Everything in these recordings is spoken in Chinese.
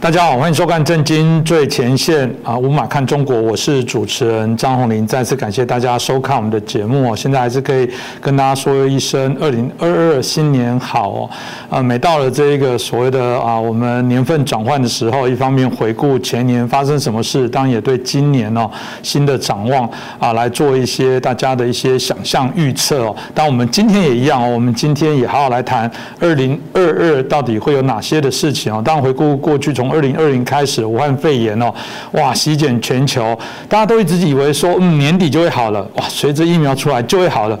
大家好，欢迎收看《震惊最前线》啊，无马看中国，我是主持人张宏林。再次感谢大家收看我们的节目哦。现在还是可以跟大家说一声二零二二新年好哦。啊，每到了这一个所谓的啊，我们年份转换的时候，一方面回顾前年发生什么事，当然也对今年哦新的展望啊来做一些大家的一些想象预测哦。当我们今天也一样哦，我们今天也好好来谈二零二二到底会有哪些的事情哦。当然回顾过去从二零二零开始，武汉肺炎哦，哇，席卷全球，大家都一直以为说，嗯，年底就会好了，哇，随着疫苗出来就会好了。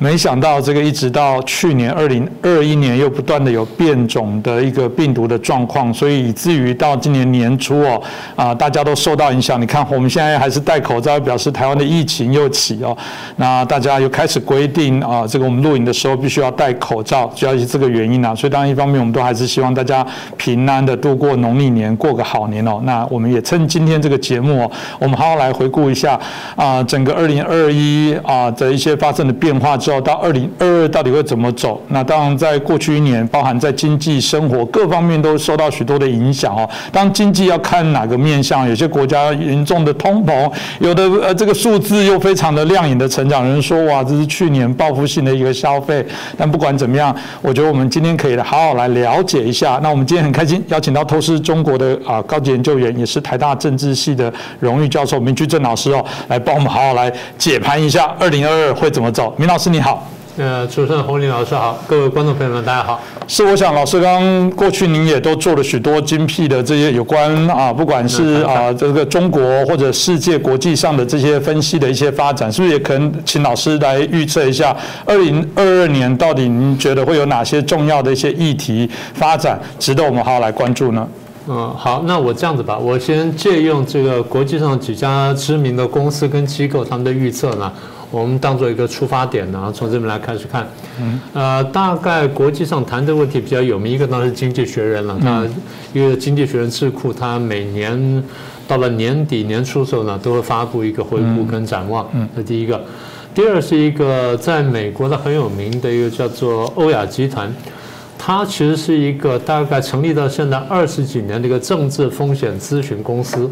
没想到这个一直到去年二零二一年又不断的有变种的一个病毒的状况，所以以至于到今年年初哦啊，大家都受到影响。你看我们现在还是戴口罩，表示台湾的疫情又起哦。那大家又开始规定啊，这个我们录影的时候必须要戴口罩，主要是这个原因啊。所以当然一方面我们都还是希望大家平安的度过农历年，过个好年哦。那我们也趁今天这个节目哦，我们好好来回顾一下啊，整个二零二一啊的一些发生的变化。到二零二二到底会怎么走？那当然，在过去一年，包含在经济、生活各方面都受到许多的影响哦。当经济要看哪个面向，有些国家严重的通膨，有的呃这个数字又非常的亮眼的成长。有人说哇，这是去年报复性的一个消费。但不管怎么样，我觉得我们今天可以好好来了解一下。那我们今天很开心邀请到透视中国的啊高级研究员，也是台大政治系的荣誉教授明居正老师哦，来帮我们好好来解盘一下二零二二会怎么走。明老师你。你好，呃，主持人洪林老师好，各位观众朋友们大家好。是，我想老师刚过去您也都做了许多精辟的这些有关啊，不管是啊这个中国或者世界国际上的这些分析的一些发展，是不是也可能请老师来预测一下二零二二年到底您觉得会有哪些重要的一些议题发展，值得我们好好来关注呢？嗯，好，那我这样子吧，我先借用这个国际上几家知名的公司跟机构他们的预测呢。我们当做一个出发点，然后从这边来开始看。嗯，呃，大概国际上谈这个问题比较有名，一个当然是《经济学人》了。它因为《经济学人》智库，他每年到了年底年初的时候呢，都会发布一个回顾跟展望。嗯，这第一个。第二是一个在美国的很有名的一个叫做欧亚集团，它其实是一个大概成立到现在二十几年的一个政治风险咨询公司。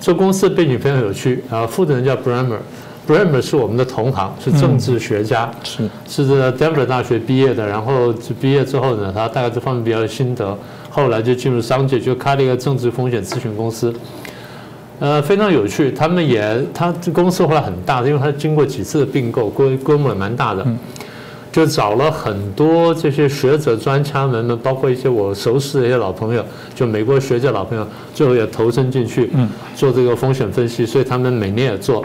这公司背景非常有趣啊，负责人叫 Bremer。Bremer 是我们的同行，是政治学家，是是在 Denver 大学毕业的。然后毕业之后呢，他大概这方面比较有心得，后来就进入商界，就开了一个政治风险咨询公司。呃，非常有趣。他们也，他这公司后来很大，因为他经过几次的并购，规规模也蛮大的，就找了很多这些学者、专家们们，包括一些我熟识的一些老朋友，就美国学者老朋友，最后也投身进去，做这个风险分析。所以他们每年也做。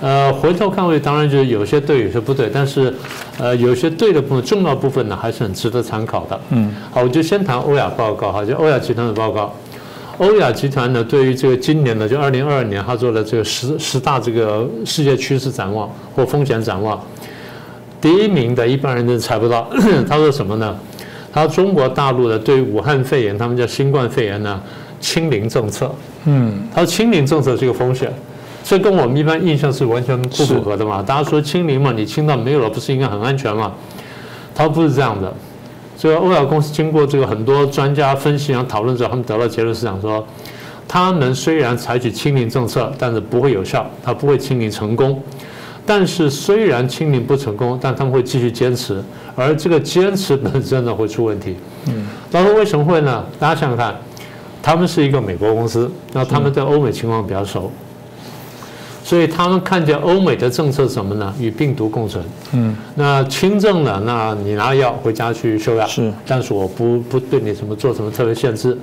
呃，回头看会当然就是有些对，有些不对，但是，呃，有些对的部分，重要部分呢，还是很值得参考的。嗯，好，我就先谈欧亚报告哈，就欧亚集团的报告。欧亚集团呢，对于这个今年呢，就二零二二年，他做了这个十十大这个世界趋势展望或风险展望。第一名的一般人都猜不到，他说什么呢？他说中国大陆的对武汉肺炎，他们叫新冠肺炎呢，清零政策。嗯，他说清零政策是一个风险。这跟我们一般印象是完全不符合的嘛？大家说清零嘛，你清到没有了，不是应该很安全吗？他不是这样的。这个欧亚公司经过这个很多专家分析和讨论之后，他们得到结论是讲说，他们虽然采取清零政策，但是不会有效，他不会清零成功。但是虽然清零不成功，但他们会继续坚持，而这个坚持本身呢会出问题。嗯，那说为什么会呢？大家想想看，他们是一个美国公司，那他们对欧美情况比较熟。所以他们看见欧美的政策什么呢？与病毒共存。嗯，那轻症呢？那你拿药回家去休养。是，但是我不不对你什么做什么特别限制。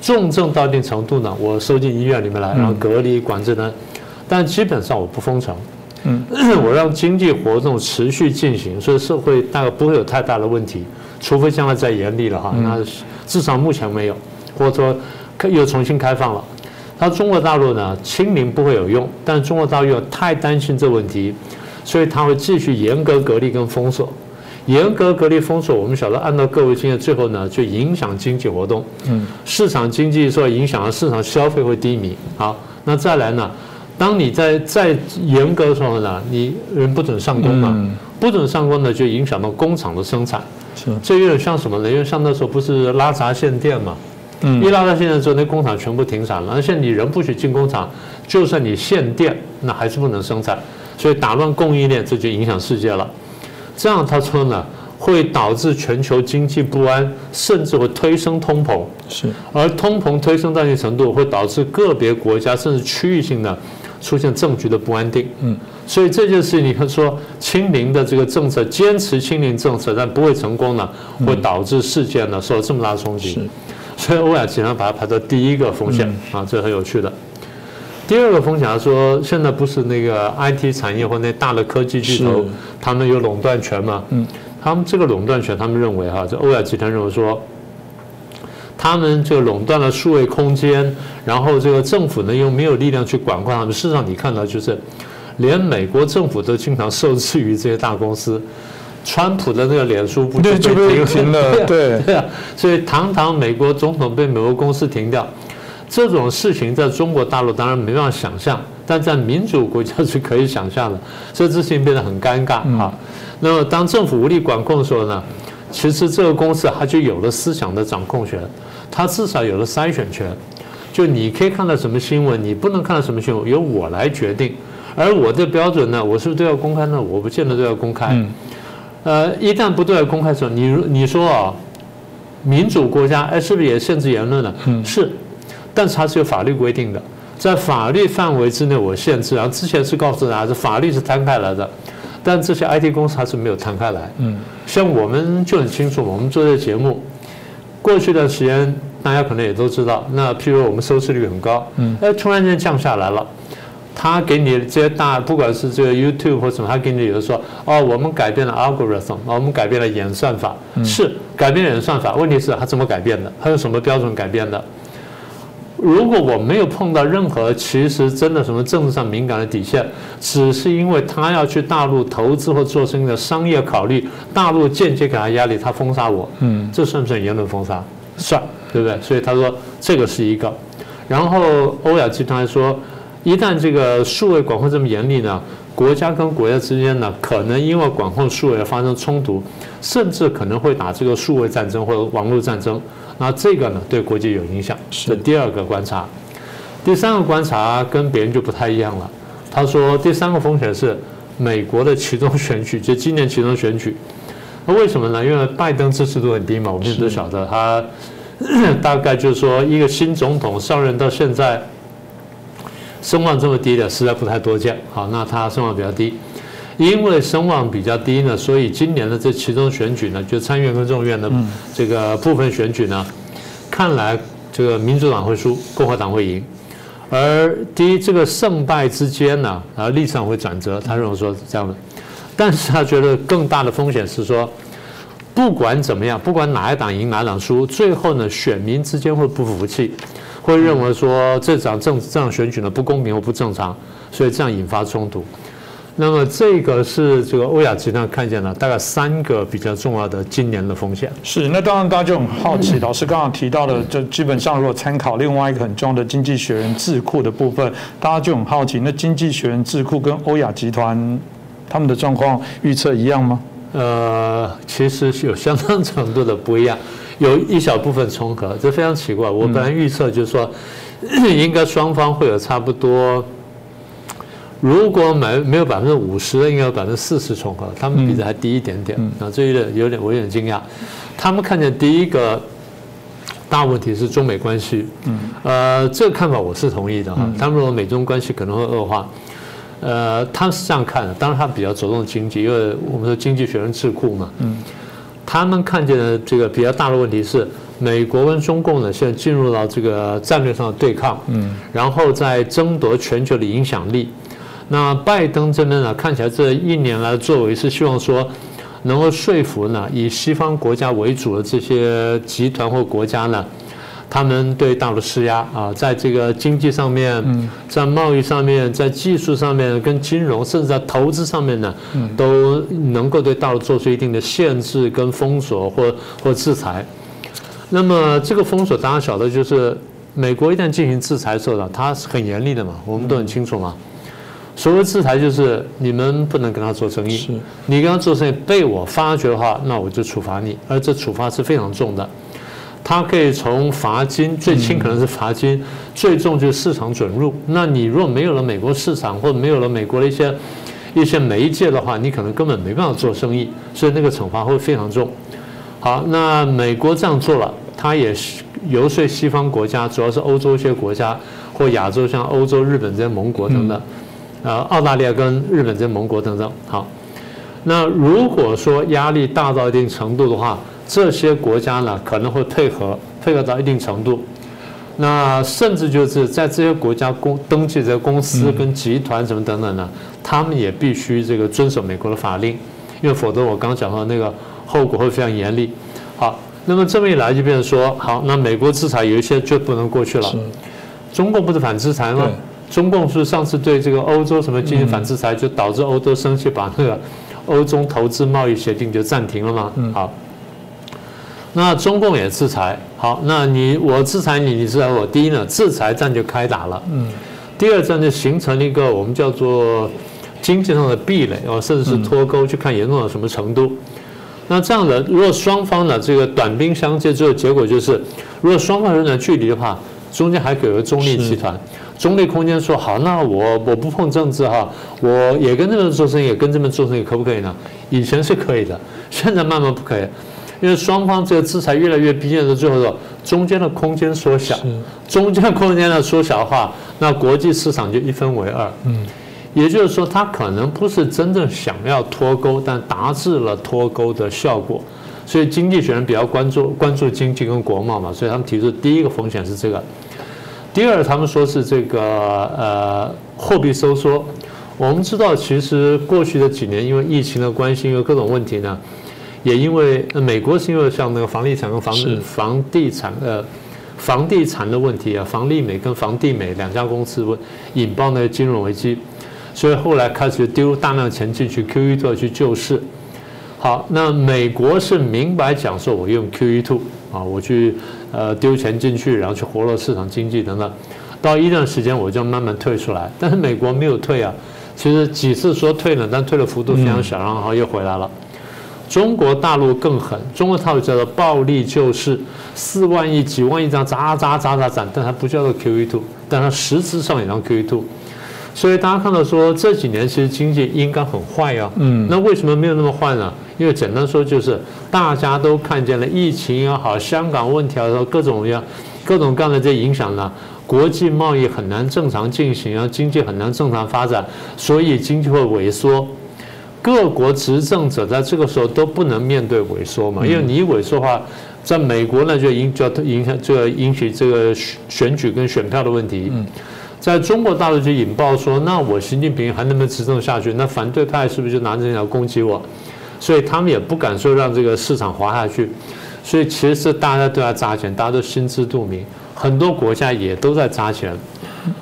重症到一定程度呢，我收进医院里面来，然后隔离管制呢。但基本上我不封城。嗯，我让经济活动持续进行，所以社会大概不会有太大的问题，除非将来再严厉了哈。那至少目前没有，或者说又重新开放了。他中国大陆呢，清零不会有用，但中国大陆又太担心这问题，所以他会继续严格隔离跟封锁，严格隔离封锁。我们晓得，按照各位经验，最后呢就影响经济活动，嗯，市场经济受影响了，市场消费会低迷。好，那再来呢，当你在再严格的时候呢，你人不准上工嘛，不准上工呢，就影响到工厂的生产，是，这有点像什么呢？因为像那时候不是拉闸限电嘛。嗯，一拉到现在之后，那工厂全部停产了，而且你人不许进工厂，就算你限电，那还是不能生产，所以打乱供应链，这就影响世界了。这样他说呢，会导致全球经济不安，甚至会推升通膨。是，而通膨推升到一定程度，会导致个别国家甚至区域性的出现政局的不安定。嗯，所以这件事你看说清零的这个政策，坚持清零政策，但不会成功呢，会导致世界呢受这么大的冲击。所以欧亚集团把它排到第一个风险啊，这很有趣的。第二个风险，他说现在不是那个 IT 产业或那大的科技巨头，他们有垄断权吗？嗯，他们这个垄断权，他们认为哈，这欧亚集团认为说，他们就垄断了数位空间，然后这个政府呢又没有力量去管控他们。事实上，你看到就是，连美国政府都经常受制于这些大公司。川普的那个脸书不就被停了？对对啊，所以堂堂美国总统被美国公司停掉，这种事情在中国大陆当然没办法想象，但在民主国家是可以想象的，所以这事情变得很尴尬啊。那么当政府无力管控的时候呢，其实这个公司它就有了思想的掌控权，它至少有了筛选权，就你可以看到什么新闻，你不能看到什么新闻，由我来决定，而我的标准呢，我是不是都要公开呢？我不见得都要公开。呃，一旦不对外公开的时候，你你说啊，民主国家哎，是不是也限制言论了？嗯，是，但是它是有法律规定的，在法律范围之内我限制。然后之前是告诉大家，是法律是摊开来的，但这些 IT 公司它是没有摊开来。嗯，像我们就很清楚，我们做这节目，过去的时间大家可能也都知道，那譬如我们收视率很高，嗯，哎，突然间降下来了。他给你这些大，不管是这个 YouTube 或什么，他给你有的说，哦，我们改变了 algorithm，我们改变了演算法，是改变了演算法。问题是，他怎么改变的？他用什么标准改变的？如果我没有碰到任何其实真的什么政治上敏感的底线，只是因为他要去大陆投资或做生意的商业考虑，大陆间接给他压力，他封杀我，嗯，这算不算言论封杀？算，对不对？所以他说这个是一个。然后欧亚集团说。一旦这个数位管控这么严厉呢，国家跟国家之间呢，可能因为管控数位而发生冲突，甚至可能会打这个数位战争或者网络战争。那这个呢，对国际有影响。是第二个观察。第三个观察跟别人就不太一样了。他说，第三个风险是美国的其中选举，就今年其中选举。那为什么呢？因为拜登支持度很低嘛，我们都晓得，他 大概就是说，一个新总统上任到现在。声望这么低的实在不太多见，好，那他声望比较低，因为声望比较低呢，所以今年的这其中选举呢，就参议院跟众议院的这个部分选举呢，看来这个民主党会输，共和党会赢。而第一，这个胜败之间呢，啊，立场会转折，他认为说是这样的，但是他觉得更大的风险是说，不管怎么样，不管哪一党赢哪党输，最后呢，选民之间会不服气。会认为说这场政这场选举呢不公平或不正常，所以这样引发冲突。那么这个是这个欧亚集团看见了大概三个比较重要的今年的风险。是，那当然大家就很好奇，老师刚刚提到的，就基本上如果参考另外一个很重要的经济学人智库的部分，大家就很好奇，那经济学人智库跟欧亚集团他们的状况预测一样吗？呃，其实是有相当程度的不一样。有一小部分重合，这非常奇怪。我本来预测就是说，应该双方会有差不多，如果没没有百分之五十，应该有百分之四十重合，他们比这还低一点点。啊，这有点有点我有点惊讶。他们看见第一个大问题是中美关系，呃，这个看法我是同意的哈。他们说美中关系可能会恶化，呃，他们是这样看的。当然，他比较着重经济，因为我们说经济学人智库嘛。嗯他们看见的这个比较大的问题是，美国跟中共呢现在进入到这个战略上的对抗，嗯，然后在争夺全球的影响力。那拜登这边呢，看起来这一年来的作为是希望说，能够说服呢以西方国家为主的这些集团或国家呢。他们对大陆施压啊，在这个经济上面，在贸易上面，在技术上面，跟金融，甚至在投资上面呢，都能够对大陆做出一定的限制、跟封锁或或制裁。那么这个封锁，大家晓得，就是美国一旦进行制裁的时候呢，它是很严厉的嘛，我们都很清楚嘛。所谓制裁，就是你们不能跟他做生意，你跟他做生意被我发觉的话，那我就处罚你，而这处罚是非常重的。它可以从罚金最轻可能是罚金，最重就是市场准入。那你如果没有了美国市场，或者没有了美国的一些一些媒介的话，你可能根本没办法做生意，所以那个惩罚会非常重。好，那美国这样做了，它也是游说西方国家，主要是欧洲一些国家或亚洲，像欧洲、日本这些盟国等等，呃，澳大利亚跟日本这些盟国等等。好，那如果说压力大到一定程度的话，这些国家呢可能会配合，配合到一定程度。那甚至就是在这些国家公登记的公司跟集团什么等等呢，他们也必须这个遵守美国的法令，因为否则我刚讲到那个。后果会非常严厉。好，那么这么一来就变成说，好，那美国制裁有一些就不能过去了。中共不是反制裁吗？中共是上次对这个欧洲什么进行反制裁，就导致欧洲生气，把那个欧中投资贸易协定就暂停了嘛？好，那中共也制裁。好，那你我制裁你，你制裁我。第一呢，制裁战就开打了。嗯。第二战就形成了一个我们叫做经济上的壁垒哦，甚至是脱钩，去看严重到什么程度。那这样的，如果双方呢这个短兵相接，之后结果就是，如果双方有点距离的话，中间还有个中立集团，中立空间说好，那我我不碰政治哈，我也跟这边做生意，也跟这边做生意，可不可以呢？以前是可以的，现在慢慢不可以，因为双方这个制裁越来越逼近的最后说，中间的空间缩小，中间空间的缩小的话，那国际市场就一分为二。嗯。也就是说，他可能不是真正想要脱钩，但达至了脱钩的效果。所以，经济学人比较关注关注经济跟国贸嘛，所以他们提出第一个风险是这个。第二，他们说是这个呃货币收缩。我们知道，其实过去的几年，因为疫情的关系，因为各种问题呢，也因为美国是因为像那个房地产跟房房地产呃房地产的问题啊，房利美跟房地美两家公司引爆那个金融危机。所以后来开始丢大量钱进去，QE two 去救市。好，那美国是明白讲说，我用 QE two 啊，我去呃丢钱进去，然后去活络市场经济等等。到一段时间我就慢慢退出来，但是美国没有退啊。其实几次说退了，但退的幅度非常小，然后又回来了。中国大陆更狠，中国套路叫做暴力救市，四万亿、几万亿这样砸砸砸砸砸，但它不叫做 QE two，但它实质上也叫 QE two。所以大家看到说这几年其实经济应该很坏呀，嗯，那为什么没有那么坏呢？因为简单说就是大家都看见了疫情也好，香港问题啊，各种各样、各种各样的这影响呢，国际贸易很难正常进行啊，经济很难正常发展，所以经济会萎缩。各国执政者在这个时候都不能面对萎缩嘛，因为你一萎缩的话，在美国呢就影就要影响就要引起这个选举跟选票的问题。在中国大陆就引爆说，那我习近平还能不能执政下去？那反对派是不是就拿这条攻击我？所以他们也不敢说让这个市场滑下去。所以其实是大家都在砸钱，大家都心知肚明，很多国家也都在砸钱。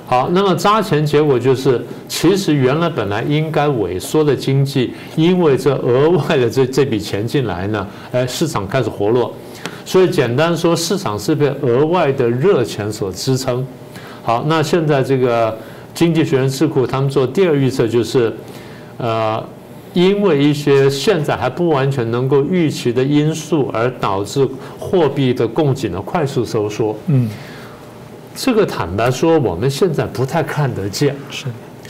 好，那么扎钱结果就是，其实原来本来应该萎缩的经济，因为这额外的这这笔钱进来呢，哎，市场开始活络。所以简单说，市场是被额外的热钱所支撑。好，那现在这个经济学人智库他们做第二预测就是，呃，因为一些现在还不完全能够预期的因素，而导致货币的供给呢快速收缩。嗯，这个坦白说，我们现在不太看得见。是，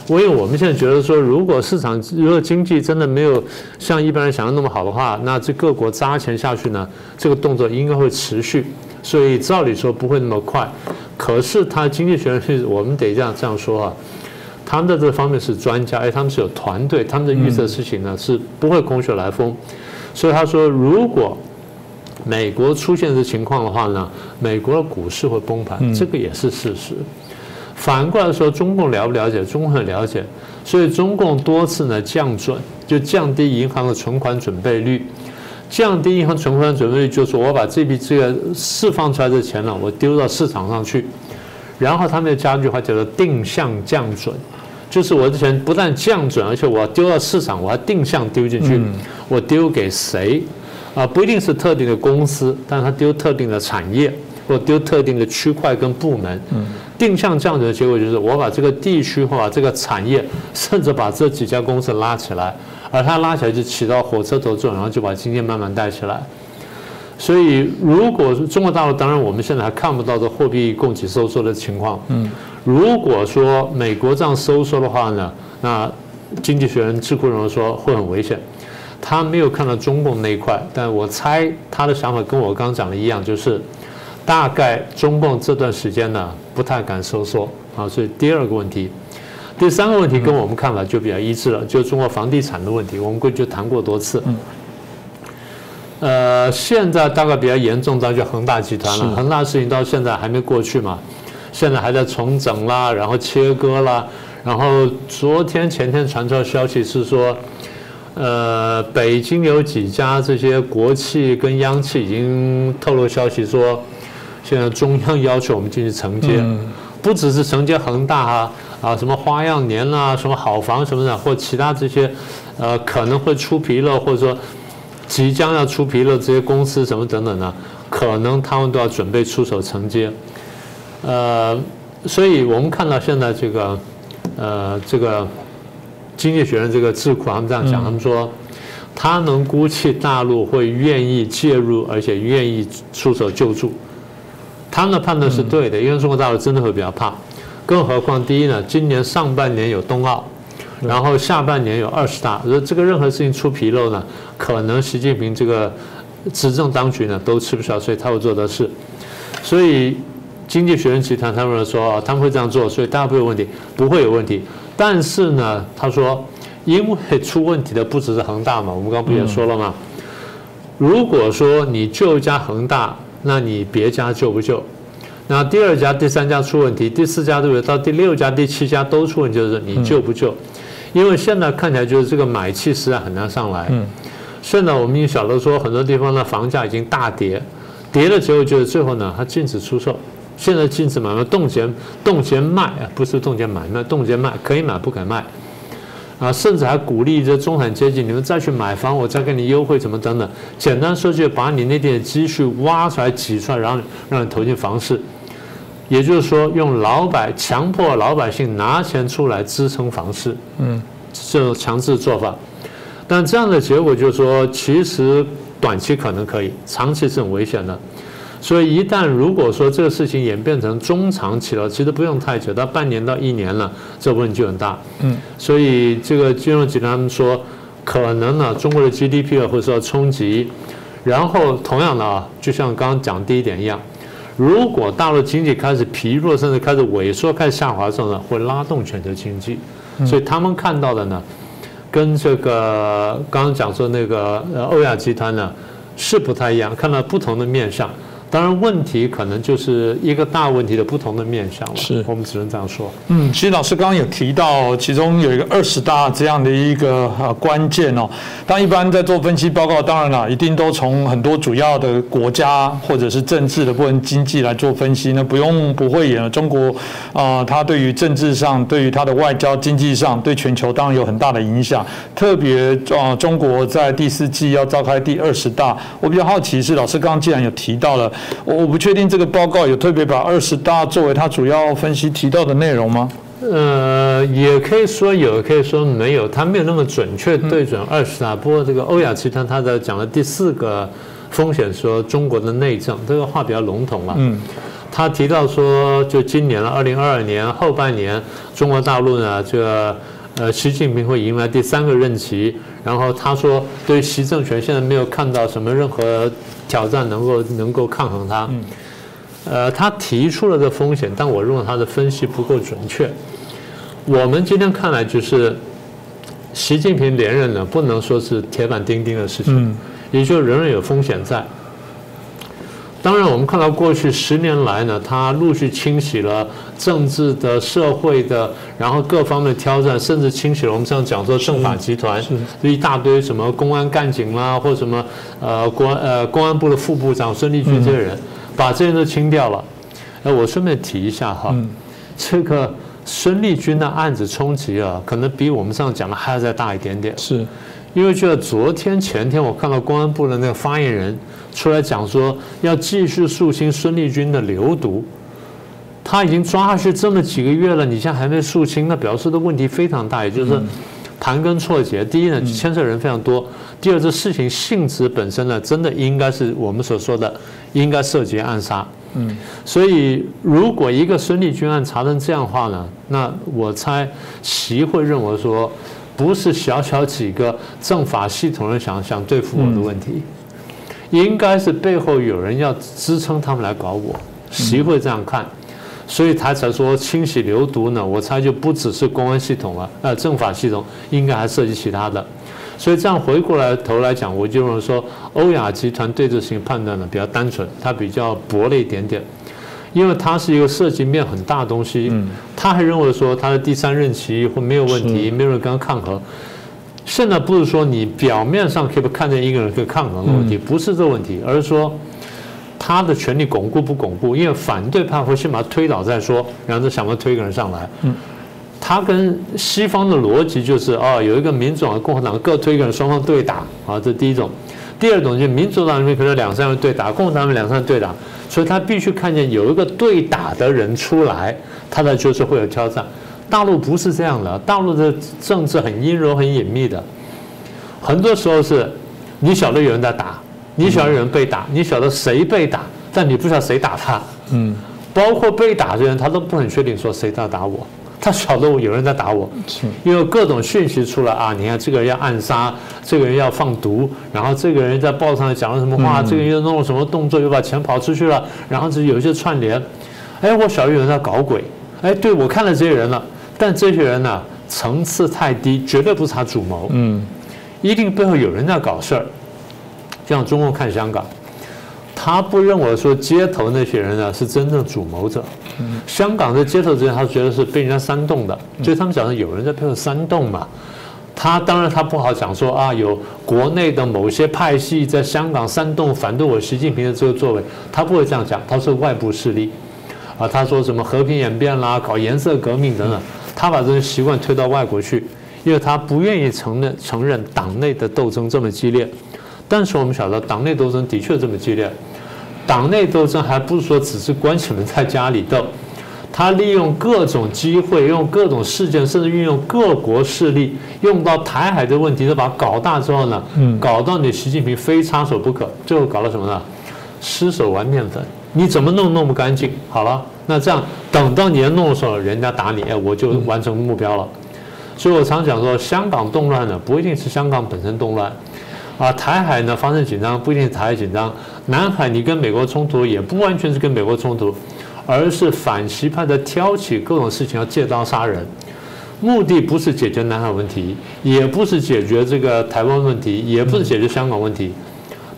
因为我们现在觉得说，如果市场如果经济真的没有像一般人想的那么好的话，那这各国扎钱下去呢，这个动作应该会持续。所以照理说不会那么快，可是他经济学人是我们得这样这样说啊，他们在这方面是专家，哎，他们是有团队，他们的预测事情呢是不会空穴来风。所以他说，如果美国出现这情况的话呢，美国的股市会崩盘，这个也是事实。反过来说，中共了不了解？中共很了解，所以中共多次呢降准，就降低银行的存款准备率。降低银行存款准备率，就是我把这笔资源释放出来的钱呢，我丢到市场上去，然后他们又加一句话叫做定向降准，就是我的钱不但降准，而且我要丢到市场，我还定向丢进去，我丢给谁？啊，不一定是特定的公司，但是它丢特定的产业，或丢特定的区块跟部门。定向降准的结果就是我把这个地区或把这个产业，甚至把这几家公司拉起来。而它拉起来就起到火车头作用，然后就把经济慢慢带起来。所以，如果中国大陆，当然我们现在还看不到这货币供给收缩的情况。嗯，如果说美国这样收缩的话呢，那经济学人智库认为说会很危险。他没有看到中共那一块，但我猜他的想法跟我刚讲的一样，就是大概中共这段时间呢不太敢收缩啊。所以第二个问题，第三个问题跟我们看法就比较一致了，就中国房地产的问题，我们过去谈过多次。呃，现在大概比较严重，当然就恒大集团了。恒大事情到现在还没过去嘛，现在还在重整啦，然后切割啦，然后昨天前天传出的消息是说，呃，北京有几家这些国企跟央企已经透露消息说，现在中央要求我们进去承接，不只是承接恒大啊，啊什么花样年啦，什么好房什么的，或其他这些，呃，可能会出皮了，或者说。即将要出皮了，这些公司什么等等的？可能他们都要准备出手承接。呃，所以我们看到现在这个，呃，这个经济学人这个智库他们这样讲，他们说他能估计大陆会愿意介入，而且愿意出手救助。他们的判断是对的，因为中国大陆真的会比较怕。更何况，第一呢，今年上半年有冬奥。然后下半年有二十大，说这个任何事情出纰漏呢，可能习近平这个执政当局呢都吃不消，所以他会做的事。所以经济学人集团他们说他们会这样做，所以大家不会有问题，不会有问题。但是呢，他说因为出问题的不只是恒大嘛，我们刚刚不也说了吗？如果说你救一家恒大，那你别家救不救？那第二家、第三家出问题，第四家对不对？到第六家、第七家都出问题，就是你救不救？因为现在看起来就是这个买气实在很难上来。嗯，现在我们已经晓得说很多地方的房价已经大跌，跌了之后就是最后呢，它禁止出售，现在禁止买卖，冻结冻结卖啊，不是冻结买卖，冻结卖可以买不可卖，啊，甚至还鼓励这中产阶级你们再去买房，我再给你优惠什么等等。简单说就把你那点积蓄挖出来挤出来，然后让你投进房市。也就是说，用老百强迫老百姓拿钱出来支撑房市，嗯，这种强制做法，但这样的结果就是说，其实短期可能可以，长期是很危险的。所以一旦如果说这个事情演变成中长期了，其实不用太久，到半年到一年了，这问题就很大。嗯，所以这个金融集团他们说，可能呢，中国的 GDP 会受到冲击，然后同样的啊，就像刚刚讲第一点一样。如果大陆经济开始疲弱，甚至开始萎缩、开始下滑的时候呢，会拉动全球经济。所以他们看到的呢，跟这个刚刚讲说那个呃欧亚集团呢是不太一样，看到不同的面相。当然，问题可能就是一个大问题的不同的面向了。是我们只能这样说。嗯，其实老师刚刚有提到，其中有一个二十大这样的一个呃关键哦。当一般在做分析报告，当然了，一定都从很多主要的国家或者是政治的部分经济来做分析。那不用不会演了，中国啊，它对于政治上、对于它的外交、经济上、对全球当然有很大的影响。特别啊，中国在第四季要召开第二十大，我比较好奇是，老师刚刚既然有提到了。我我不确定这个报告有特别把二十大作为它主要分析提到的内容吗？呃，也可以说有，也可以说没有，它没有那么准确对准二十大。不过这个欧亚集团他的讲的第四个风险，说中国的内政，这个话比较笼统了。嗯，他提到说，就今年了，二零二二年后半年，中国大陆呢，这个呃，习近平会迎来第三个任期。然后他说，对习政权现在没有看到什么任何。挑战能够能够抗衡他，呃，他提出了这风险，但我认为他的分析不够准确。我们今天看来就是，习近平连任呢，不能说是铁板钉钉的事情，也就仍然有风险在。当然，我们看到过去十年来呢，他陆续清洗了政治的、社会的，然后各方面的挑战，甚至清洗了我们这样讲说政法集团，一大堆什么公安干警啦，或什么呃公安呃公安部的副部长孙立军这些人，把这些都清掉了。哎，我顺便提一下哈，这个孙立军的案子冲击啊，可能比我们上讲的还要再大一点点。是。因为就在昨天前天，我看到公安部的那个发言人出来讲说，要继续肃清孙立军的流毒。他已经抓下去这么几个月了，你现在还没肃清，那表示的问题非常大，也就是盘根错节。第一呢，牵涉人非常多；第二，这事情性质本身呢，真的应该是我们所说的应该涉及暗杀。嗯，所以如果一个孙立军案查成这样的话呢，那我猜习会认为说，不是小小几个政法系统人想想对付我的问题，应该是背后有人要支撑他们来搞我。谁会这样看，所以他才说清洗流毒呢。我猜就不只是公安系统了，呃，政法系统应该还涉及其他的。所以这样回过来头来讲，我就认为说，欧亚集团对这事情判断呢比较单纯，它比较薄了一点点，因为它是一个涉及面很大的东西。嗯，他还认为说他的第三任期会没有问题，没有人跟他抗衡。现在不是说你表面上可以看见一个人可以抗衡的问题，不是这个问题，而是说他的权力巩固不巩固？因为反对派会先把他推倒再说，然后再想办法推一个人上来。嗯。他跟西方的逻辑就是哦，有一个民主党、共和党各推一个人，双方对打啊，这第一种。第二种就是民主党里面可能两三人对打，共和党里面两三人对打，所以他必须看见有一个对打的人出来，他的就是会有挑战。大陆不是这样的，大陆的政治很阴柔、很隐秘的，很多时候是你晓得有人在打，你晓得有人被打，你晓得谁被打，但你不晓得谁打他。嗯，包括被打的人，他都不很确定说谁在打我。他晓得我有人在打我，因为各种讯息出来啊！你看这个人要暗杀，这个人要放毒，然后这个人在报上讲了什么话，这个人又弄了什么动作，又把钱跑出去了，然后这有一些串联。哎，我晓得有人在搞鬼。哎，对我看了这些人了，但这些人呢层次太低，绝对不是他主谋。嗯，一定背后有人在搞事儿。像中共看香港。他不认为说街头那些人呢是真正主谋者，香港的街头这些他觉得是被人家煽动的，所以他们讲的有人在背后煽动嘛。他当然他不好讲说啊有国内的某些派系在香港煽动反对我习近平的这个作为，他不会这样讲，他是外部势力，啊他说什么和平演变啦，搞颜色革命等等，他把这些习惯推到外国去，因为他不愿意承认承认党内的斗争这么激烈。但是我们晓得，党内斗争的确这么激烈。党内斗争还不是说只是关起门在家里斗，他利用各种机会，用各种事件，甚至运用各国势力，用到台海的问题，都把它搞大之后呢，搞到你习近平非插手不可。最后搞了什么呢？失手玩面粉，你怎么弄弄不干净？好了，那这样等到你要弄的时候，人家打你，哎，我就完成目标了。所以我常讲说，香港动乱呢，不一定是香港本身动乱。啊，台海呢发生紧张不一定是台海紧张，南海你跟美国冲突也不完全是跟美国冲突，而是反习派的挑起各种事情要借刀杀人，目的不是解决南海问题，也不是解决这个台湾问题，也不是解决香港问题。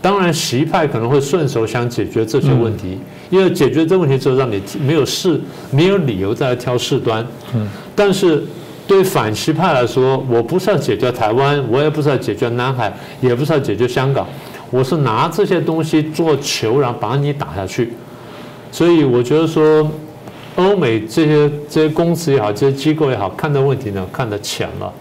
当然，习派可能会顺手想解决这些问题，因为解决这问题之后，让你没有事，没有理由再来挑事端。嗯，但是。对反西派来说，我不是要解决台湾，我也不是要解决南海，也不是要解决香港，我是拿这些东西做球，然后把你打下去。所以我觉得说，欧美这些这些公司也好，这些机构也好，看的问题呢，看得浅了。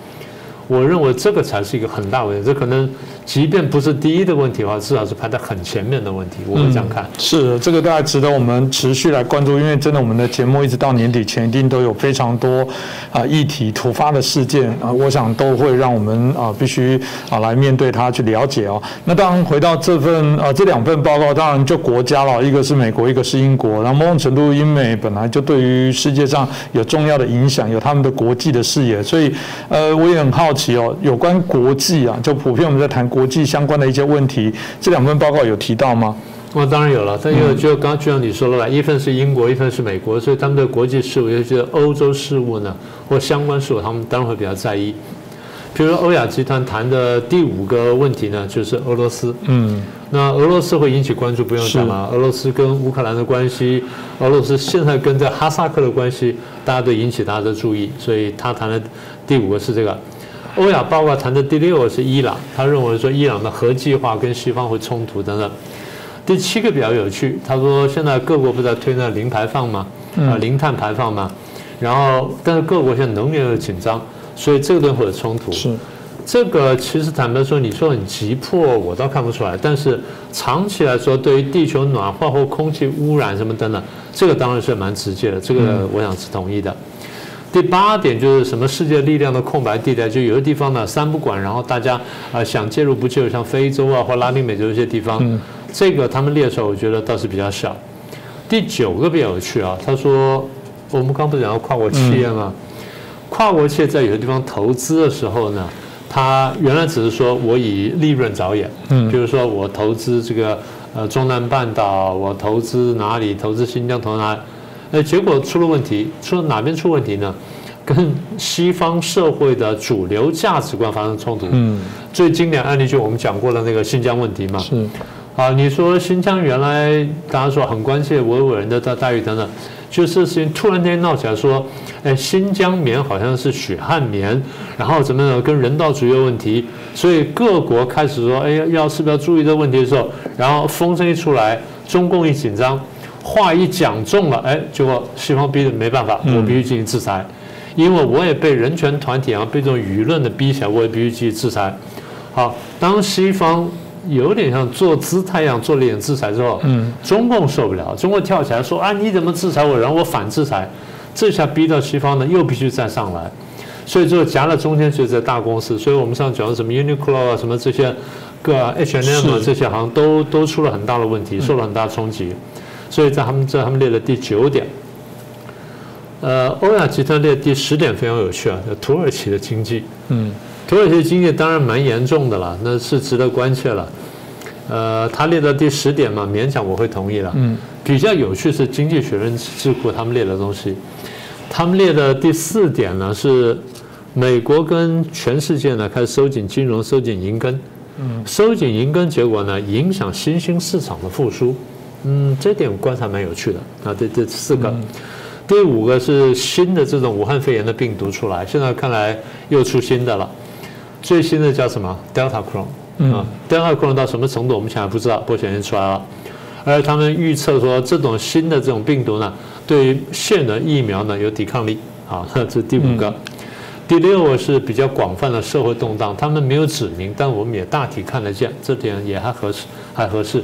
我认为这个才是一个很大问题，这可能。即便不是第一的问题的话，至少是排在很前面的问题。我会这样看。是这个，大概值得我们持续来关注，因为真的，我们的节目一直到年底前，一定都有非常多啊议题突发的事件啊，我想都会让我们啊必须啊来面对它，去了解哦。那当然，回到这份啊这两份报告，当然就国家了，一个是美国，一个是英国。然后某种程度，英美本来就对于世界上有重要的影响，有他们的国际的视野，所以呃，我也很好奇哦，有关国际啊，就普遍我们在谈。国际相关的一些问题，这两份报告有提到吗？我当然有了，但因为就刚就像你说了吧，一份是英国，一份是美国，所以他们的国际事务，尤其是欧洲事务呢，或相关事务，他们当然会比较在意。比如说欧亚集团谈的第五个问题呢，就是俄罗斯。嗯，那俄罗斯会引起关注，不用讲了。俄罗斯跟乌克兰的关系，俄罗斯现在跟这哈萨克的关系，大家都引起大家的注意，所以他谈的第五个是这个。欧亚报告谈的第六个是伊朗，他认为说伊朗的核计划跟西方会冲突等等。第七个比较有趣，他说现在各国不在推那零排放吗？啊，零碳排放吗？然后但是各国现在能源又紧张，所以这个东西会有冲突。是，这个其实坦白说，你说很急迫，我倒看不出来。但是长期来说，对于地球暖化或空气污染什么等等，这个当然是蛮直接的。这个我想是同意的。第八点就是什么世界力量的空白地带，就有的地方呢三不管，然后大家啊想介入不介入，像非洲啊或拉丁美洲一些地方，这个他们列出来，我觉得倒是比较小。第九个比较有趣啊，他说我们刚不是讲到跨国企业吗？跨国企业在有些地方投资的时候呢，他原来只是说我以利润着眼，嗯，比如说我投资这个呃中南半岛，我投资哪里，投资新疆，投资哪里。呃，结果出了问题，出了哪边出问题呢？跟西方社会的主流价值观发生冲突。嗯，最经典案例就我们讲过的那个新疆问题嘛。是。啊，你说新疆原来大家说很关切维吾尔人的待待遇等等，就是事情突然间闹起来说，哎，新疆棉好像是血汗棉，然后怎么样跟人道主义有问题，所以各国开始说，哎，要是不是要注意这个问题的时候，然后风声一出来，中共一紧张。话一讲重了，哎，结果西方逼得没办法，我必须进行制裁，因为我也被人权团体啊，被这种舆论的逼起来，我也必须进行制裁。好，当西方有点像做姿态一样做了一点制裁之后，嗯，中共受不了，中共跳起来说啊，你怎么制裁我，然后我反制裁，这下逼到西方呢，又必须再上来，所以最后夹了中间就是大公司，所以我们上讲的什么 Uniqlo 啊，什么这些个 H&M 啊，这些好像都都出了很大的问题，受了很大冲击。所以在他们在，他们列的第九点。呃，欧亚集团列第十点非常有趣啊，土耳其的经济。嗯，土耳其经济当然蛮严重的了，那是值得关切了。呃，他列的第十点嘛，勉强我会同意了。嗯，比较有趣是《经济学人》智库他们列的东西。他们列的第四点呢，是美国跟全世界呢开始收紧金融、收紧银根。嗯，收紧银根结果呢，影响新兴市场的复苏。嗯，这点观察蛮有趣的啊。这这四个，第五个是新的这种武汉肺炎的病毒出来，现在看来又出新的了。最新的叫什么？Delta Cron 嗯，Delta Cron 到什么程度我们现在不知道，不过显现出来了。而他们预测说，这种新的这种病毒呢，对于现的疫苗呢有抵抗力。啊，这是第五个。第六个是比较广泛的社会动荡，他们没有指明，但我们也大体看得见，这点也还合适，还合适。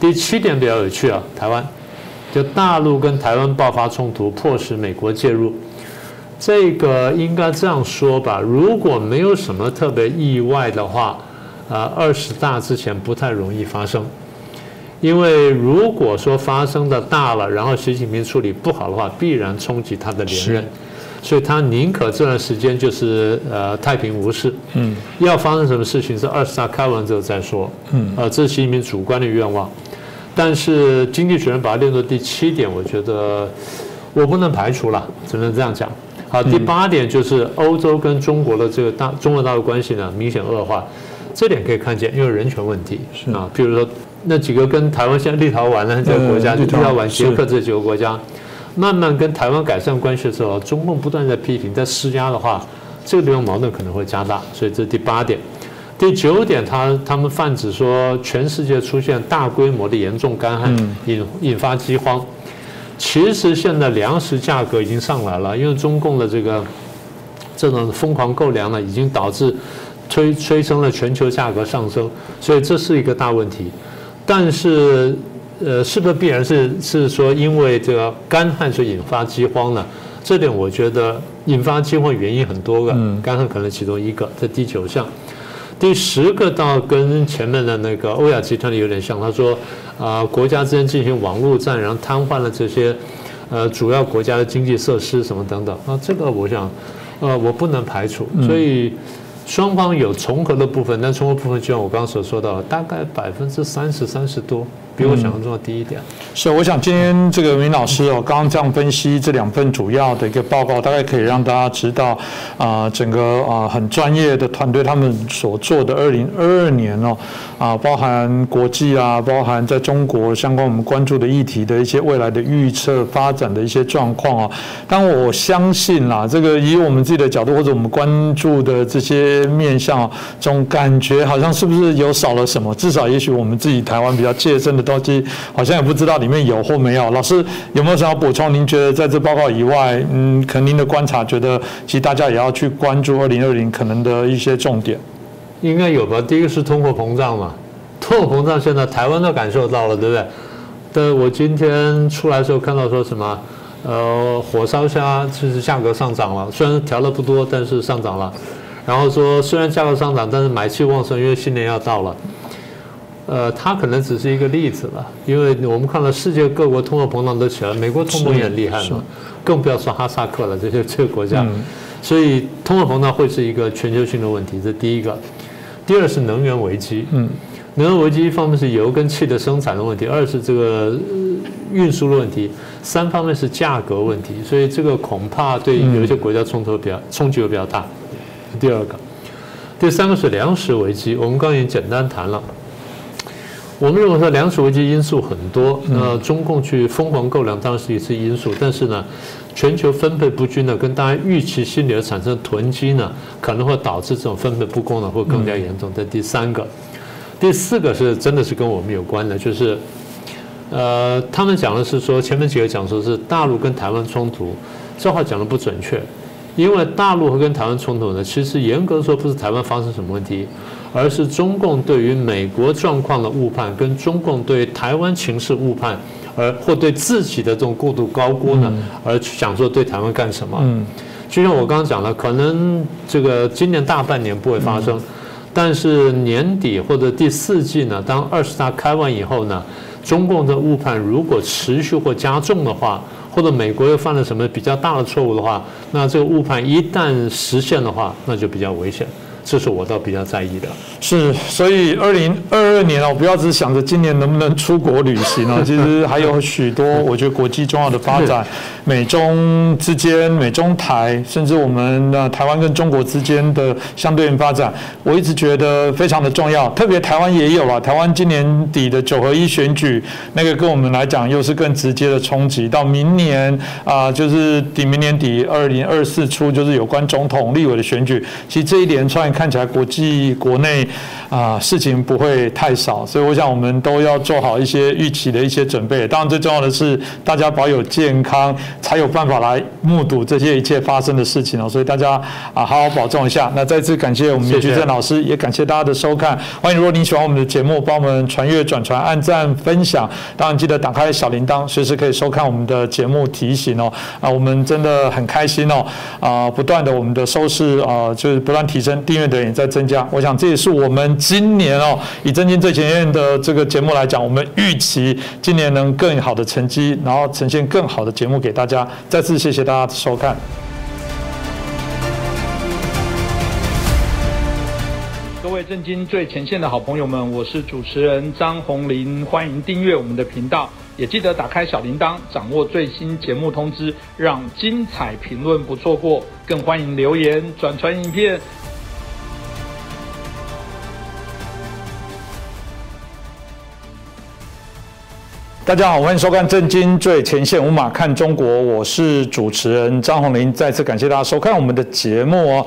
第七点比较有趣啊，台湾，就大陆跟台湾爆发冲突，迫使美国介入。这个应该这样说吧，如果没有什么特别意外的话，啊，二十大之前不太容易发生。因为如果说发生的大了，然后习近平处理不好的话，必然冲击他的连任。所以他宁可这段时间就是呃太平无事。嗯。要发生什么事情是二十大开完之后再说。嗯。呃，这是习近平主观的愿望。但是经济学人把它列作第七点，我觉得我不能排除了，只能这样讲。好，第八点就是欧洲跟中国的这个大中国大陆关系呢明显恶化，这点可以看见，因为人权问题啊，比如说那几个跟台湾现在立陶宛呢这个国家，立陶宛、捷克这几个国家，慢慢跟台湾改善关系的时候，中共不断在批评、在施压的话，这个地方矛盾可能会加大，所以这是第八点。第九点，他他们泛指说，全世界出现大规模的严重干旱，引引发饥荒。其实现在粮食价格已经上来了，因为中共的这个这种疯狂购粮呢，已经导致催催生了全球价格上升，所以这是一个大问题。但是，呃，是不是必然是是说因为这个干旱所引发饥荒呢？这点我觉得引发饥荒原因很多个，干旱可能其中一个。这第九项。第十个倒跟前面的那个欧亚集团的有点像，他说，啊，国家之间进行网络战，然后瘫痪了这些，呃，主要国家的经济设施什么等等，啊，这个我想，呃，我不能排除，所以双方有重合的部分，但重合部分就像我刚刚所说到，大概百分之三十三十多。比我想象中的低一点。是，我想今天这个明老师哦，刚刚这样分析这两份主要的一个报告，大概可以让大家知道啊，整个啊很专业的团队他们所做的二零二二年哦啊，包含国际啊，包含在中国相关我们关注的议题的一些未来的预测发展的一些状况啊。但我相信啦，这个以我们自己的角度或者我们关注的这些面向，总感觉好像是不是有少了什么？至少也许我们自己台湾比较借身的。高机好像也不知道里面有或没有。老师有没有想要补充？您觉得在这报告以外，嗯，可能您的观察觉得，其实大家也要去关注二零二零可能的一些重点。应该有吧。第一个是通货膨胀嘛，通货膨胀现在台湾都感受到了，对不对？但我今天出来的时候看到说什么，呃，火烧虾就是价格上涨了，虽然调的不多，但是上涨了。然后说虽然价格上涨，但是买气旺盛，因为新年要到了。呃，它可能只是一个例子了，因为我们看到世界各国通货膨胀都起来，美国通膨也很厉害嘛，更不要说哈萨克了这些这个国家，所以通货膨胀会是一个全球性的问题，这第一个。第二是能源危机，嗯，能源危机一方面是油跟气的生产的问题，二是这个运输的问题，三方面是价格问题，所以这个恐怕对有一些国家冲突比较冲击会比较大。第二个，第三个是粮食危机，我们刚刚也简单谈了。我们认为说粮食危机因素很多，那中共去疯狂购粮当然是一次因素，但是呢，全球分配不均呢，跟大家预期心理而产生囤积呢，可能会导致这种分配不公呢，会更加严重。这第三个，第四个是真的是跟我们有关的，就是，呃，他们讲的是说前面几个讲说是大陆跟台湾冲突，这话讲的不准确，因为大陆和跟台湾冲突呢，其实严格说不是台湾发生什么问题。而是中共对于美国状况的误判，跟中共对台湾情势误判，而或对自己的这种过度高估呢，而想说对台湾干什么？嗯，就像我刚刚讲了，可能这个今年大半年不会发生，但是年底或者第四季呢，当二十大开完以后呢，中共的误判如果持续或加重的话，或者美国又犯了什么比较大的错误的话，那这个误判一旦实现的话，那就比较危险。这是我倒比较在意的。是，所以二零二二年哦，不要只想着今年能不能出国旅行啊，其实还有许多我觉得国际重要的发展，美中之间、美中台，甚至我们的台湾跟中国之间的相对应发展，我一直觉得非常的重要。特别台湾也有啊，台湾今年底的九合一选举，那个跟我们来讲又是更直接的冲击。到明年啊，就是底明年底二零二四初，就是有关总统、立委的选举。其实这一连串看起来国际国内。啊，事情不会太少，所以我想我们都要做好一些预期的一些准备。当然，最重要的是大家保有健康，才有办法来目睹这些一切发生的事情哦。所以大家啊，好好保重一下。那再次感谢我们叶菊正老师，也感谢大家的收看。欢迎，如果您喜欢我们的节目，帮我们传阅、转传、按赞、分享。当然，记得打开小铃铛，随时可以收看我们的节目提醒哦。啊，我们真的很开心哦。啊，不断的我们的收视啊，就是不断提升，订阅的也在增加。我想这也是我们。今年哦，以真金最前沿的这个节目来讲，我们预期今年能更好的成绩，然后呈现更好的节目给大家。再次谢谢大家的收看。各位震惊最前线的好朋友们，我是主持人张宏林，欢迎订阅我们的频道，也记得打开小铃铛，掌握最新节目通知，让精彩评论不错过。更欢迎留言转传影片。大家好，欢迎收看《震惊最前线》，无马看中国，我是主持人张宏林，再次感谢大家收看我们的节目哦。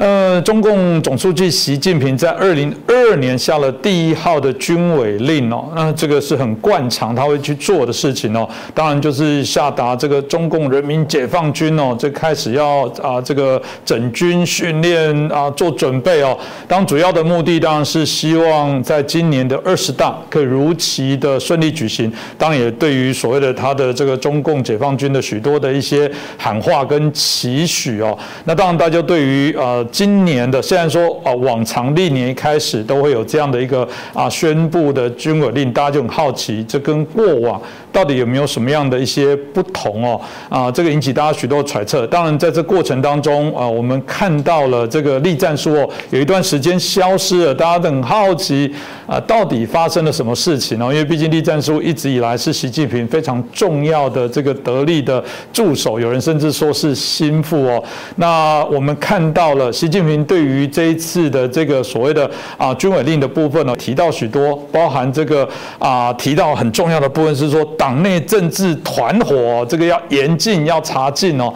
呃，中共总书记习近平在二零二二年下了第一号的军委令哦，那这个是很惯常他会去做的事情哦。当然就是下达这个中共人民解放军哦，这开始要啊这个整军训练啊做准备哦。当主要的目的当然是希望在今年的二十大可以如期的顺利举行。当然也对于所谓的他的这个中共解放军的许多的一些喊话跟期许哦。那当然大家对于呃。今年的虽然说啊，往常历年一开始都会有这样的一个啊宣布的军委令，大家就很好奇，这跟过往到底有没有什么样的一些不同哦？啊，这个引起大家许多揣测。当然，在这过程当中啊，我们看到了这个栗战书哦，有一段时间消失了，大家都很好奇啊，到底发生了什么事情哦？因为毕竟栗战书一直以来是习近平非常重要的这个得力的助手，有人甚至说是心腹哦。那我们看到了。习近平对于这一次的这个所谓的啊军委令的部分呢，提到许多，包含这个啊提到很重要的部分是说党内政治团伙这个要严禁要查禁哦。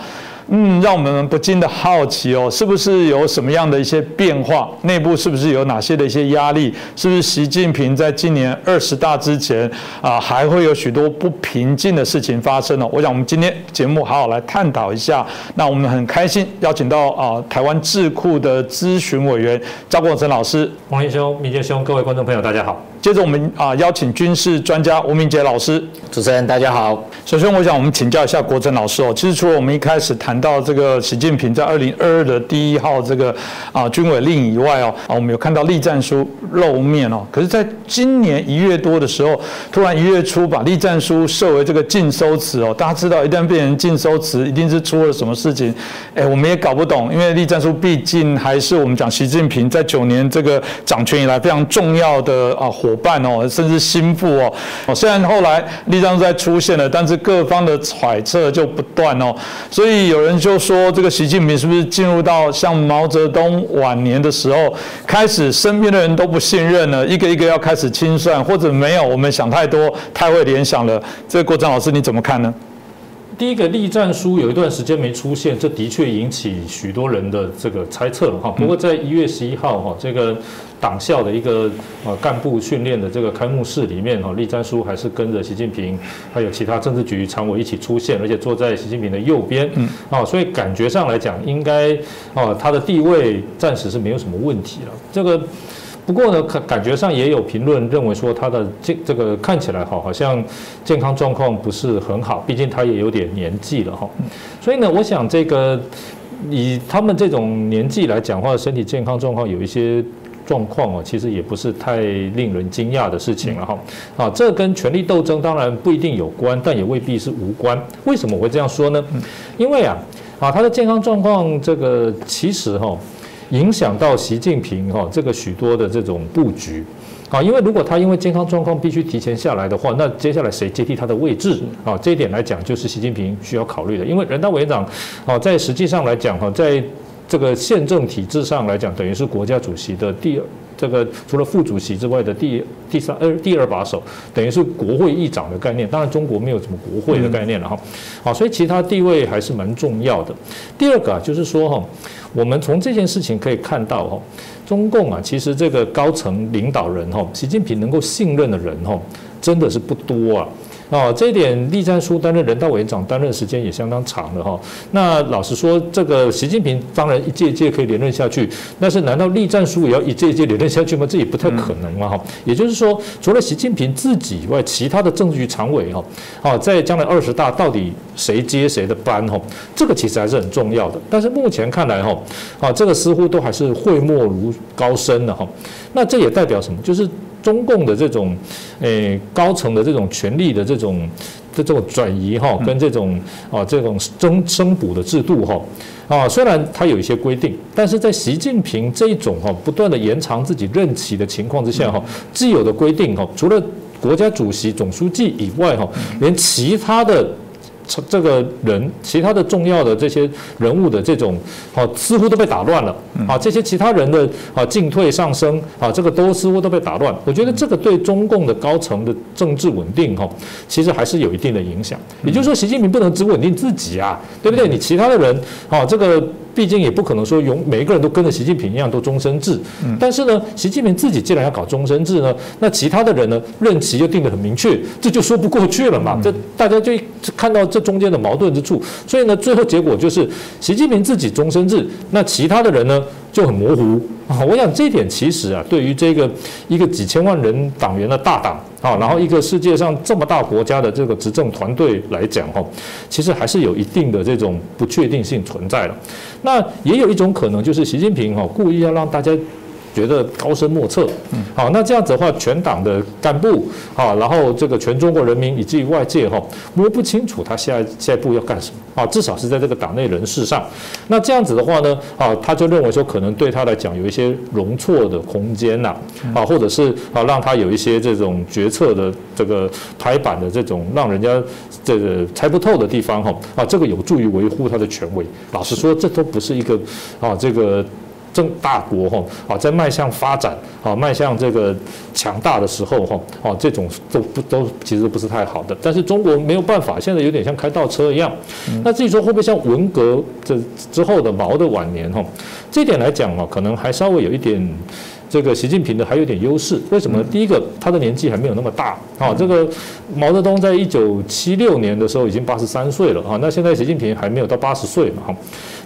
嗯，让我们不禁的好奇哦，是不是有什么样的一些变化？内部是不是有哪些的一些压力？是不是习近平在今年二十大之前啊，还会有许多不平静的事情发生呢？我想我们今天节目好好来探讨一下。那我们很开心邀请到啊台湾智库的咨询委员赵国成老师，王毅兄、明杰兄，各位观众朋友，大家好。接着我们啊邀请军事专家吴明杰老师。主持人大家好。首先我想我们请教一下国珍老师哦，其实除了我们一开始谈到这个习近平在二零二二的第一号这个啊军委令以外哦，啊我们有看到栗战书露面哦，可是在今年一月多的时候，突然一月初把栗战书设为这个禁收词哦，大家知道一旦变成禁收词，一定是出了什么事情，哎，我们也搞不懂，因为栗战书毕竟还是我们讲习近平在九年这个掌权以来非常重要的啊伙伴哦，甚至心腹哦，虽然后来力量在出现了，但是各方的揣测就不断哦，所以有人就说这个习近平是不是进入到像毛泽东晚年的时候，开始身边的人都不信任了，一个一个要开始清算，或者没有我们想太多，太会联想了。这个郭章老师你怎么看呢？第一个栗战书有一段时间没出现，这的确引起许多人的这个猜测哈。不过在一月十一号哈，这个党校的一个呃干部训练的这个开幕式里面哈，栗战书还是跟着习近平还有其他政治局常委一起出现，而且坐在习近平的右边，嗯，啊，所以感觉上来讲，应该啊他的地位暂时是没有什么问题了。这个。不过呢，感感觉上也有评论认为说他的这这个看起来哈，好像健康状况不是很好，毕竟他也有点年纪了哈。所以呢，我想这个以他们这种年纪来讲话，身体健康状况有一些状况哦，其实也不是太令人惊讶的事情了哈。啊，这跟权力斗争当然不一定有关，但也未必是无关。为什么我会这样说呢？因为啊，啊他的健康状况这个其实哈。影响到习近平哈这个许多的这种布局，啊，因为如果他因为健康状况必须提前下来的话，那接下来谁接替他的位置啊？这一点来讲，就是习近平需要考虑的。因为人大委员长，啊，在实际上来讲哈，在这个宪政体制上来讲，等于是国家主席的第二。这个除了副主席之外的第第三二第二把手，等于是国会议长的概念。当然中国没有什么国会的概念了哈。好，所以其他地位还是蛮重要的。第二个啊，就是说哈。我们从这件事情可以看到，哈，中共啊，其实这个高层领导人，哈，习近平能够信任的人，哈，真的是不多啊。哦，这一点，栗战书担任人大委员长担任时间也相当长了哈。那老实说，这个习近平当然一届一届可以连任下去，但是难道栗战书也要一届一届连任下去吗？这也不太可能嘛哈。也就是说，除了习近平自己以外，其他的政治局常委哈，哦，在将来二十大到底谁接谁的班哈，这个其实还是很重要的。但是目前看来哈，啊，这个似乎都还是讳莫如高深的哈。那这也代表什么？就是。中共的这种，诶高层的这种权力的这种的这种转移哈，跟这种啊这种增升补的制度哈，啊虽然它有一些规定，但是在习近平这一种哈不断的延长自己任期的情况之下哈，既有的规定哈，除了国家主席、总书记以外哈，连其他的。这个人，其他的重要的这些人物的这种，啊，似乎都被打乱了啊。这些其他人的啊进退上升啊，这个都似乎都被打乱。我觉得这个对中共的高层的政治稳定哈，其实还是有一定的影响。也就是说，习近平不能只稳定自己啊，对不对？你其他的人啊，这个。毕竟也不可能说永每一个人都跟着习近平一样都终身制，但是呢，习近平自己既然要搞终身制呢，那其他的人呢任期就定得很明确，这就说不过去了嘛。这大家就看到这中间的矛盾之处，所以呢，最后结果就是习近平自己终身制，那其他的人呢就很模糊啊。我想这一点其实啊，对于这个一个几千万人党员的大党。啊，然后一个世界上这么大国家的这个执政团队来讲，哈，其实还是有一定的这种不确定性存在了。那也有一种可能，就是习近平哈故意要让大家。觉得高深莫测，好，那这样子的话，全党的干部，啊，然后这个全中国人民以至于外界哈，摸不清楚他下下一步要干什么，啊，至少是在这个党内人士上，那这样子的话呢，啊，他就认为说可能对他来讲有一些容错的空间呐，啊，或者是啊，让他有一些这种决策的这个拍板的这种让人家这个猜不透的地方哈，啊，这个有助于维护他的权威。老实说，这都不是一个啊，这个。正大国哈啊，在迈向发展啊，迈向这个强大的时候哈啊，这种都不都其实不是太好的。但是中国没有办法，现在有点像开倒车一样。那至于说会不会像文革这之后的毛的晚年哈，这点来讲啊，可能还稍微有一点这个习近平的还有点优势。为什么？第一个，他的年纪还没有那么大啊。这个毛泽东在一九七六年的时候已经八十三岁了啊，那现在习近平还没有到八十岁嘛哈。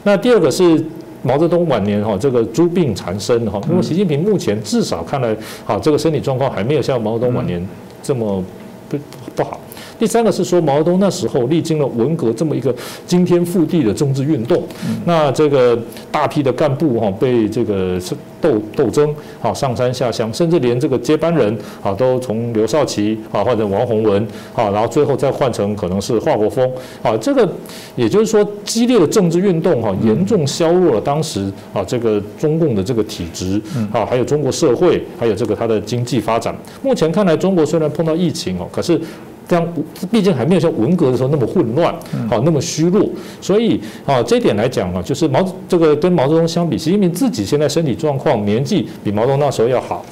那第二个是。毛泽东晚年哈这个诸病缠身哈，那么习近平目前至少看来哈这个身体状况还没有像毛泽东晚年这么不不好。第三个是说毛泽东那时候历经了文革这么一个惊天覆地的政治运动，那这个大批的干部哈被这个斗斗争啊上山下乡，甚至连这个接班人啊都从刘少奇啊换成王洪文啊，然后最后再换成可能是华国锋啊，这个也就是说激烈的政治运动哈严重削弱了当时啊这个中共的这个体制啊，还有中国社会，还有这个它的经济发展。目前看来，中国虽然碰到疫情哦，可是。这样，毕竟还没有像文革的时候那么混乱，好，那么虚弱，所以啊，这点来讲啊，就是毛这个跟毛泽东相比，习近平自己现在身体状况、年纪比毛泽东那时候要好。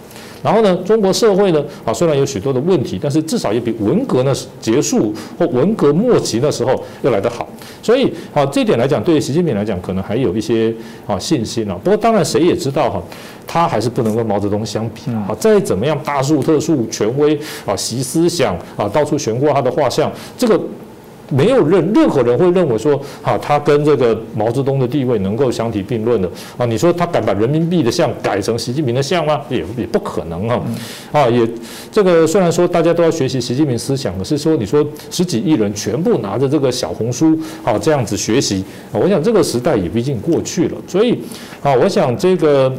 然后呢，中国社会呢，啊，虽然有许多的问题，但是至少也比文革呢结束或文革末期的时候要来得好。所以啊，这点来讲，对习近平来讲，可能还有一些啊信心啊。不过当然，谁也知道哈，他还是不能跟毛泽东相比啊。再怎么样大树特树、权威啊、习思想啊，到处悬挂他的画像，这个。没有任任何人会认为说，哈，他跟这个毛泽东的地位能够相提并论的啊？你说他敢把人民币的像改成习近平的像吗？也也不可能啊！啊，也这个虽然说大家都要学习习近平思想，可是说你说十几亿人全部拿着这个小红书啊这样子学习，我想这个时代也毕竟过去了。所以啊，我想这个。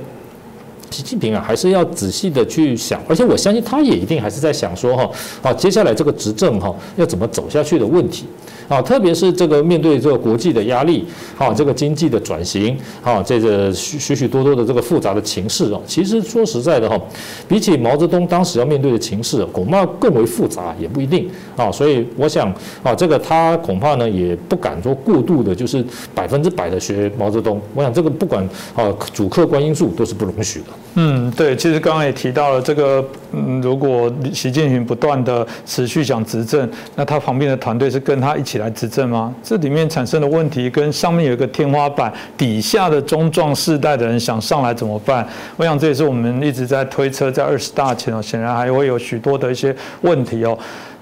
习近平啊，还是要仔细的去想，而且我相信他也一定还是在想说哈，啊，接下来这个执政哈要怎么走下去的问题。啊，特别是这个面对这个国际的压力，啊，这个经济的转型，啊，这个许许许多多的这个复杂的情势啊，其实说实在的哈，比起毛泽东当时要面对的情势，恐怕更为复杂，也不一定啊。所以我想啊，这个他恐怕呢也不敢说过度的，就是百分之百的学毛泽东。我想这个不管啊主客观因素都是不容许的。嗯，对，其实刚刚也提到了这个，嗯，如果习近平不断的持续想执政，那他旁边的团队是跟他一起。来执政吗？这里面产生的问题跟上面有一个天花板，底下的中壮世代的人想上来怎么办？我想这也是我们一直在推测，在二十大前哦，显然还会有许多的一些问题哦。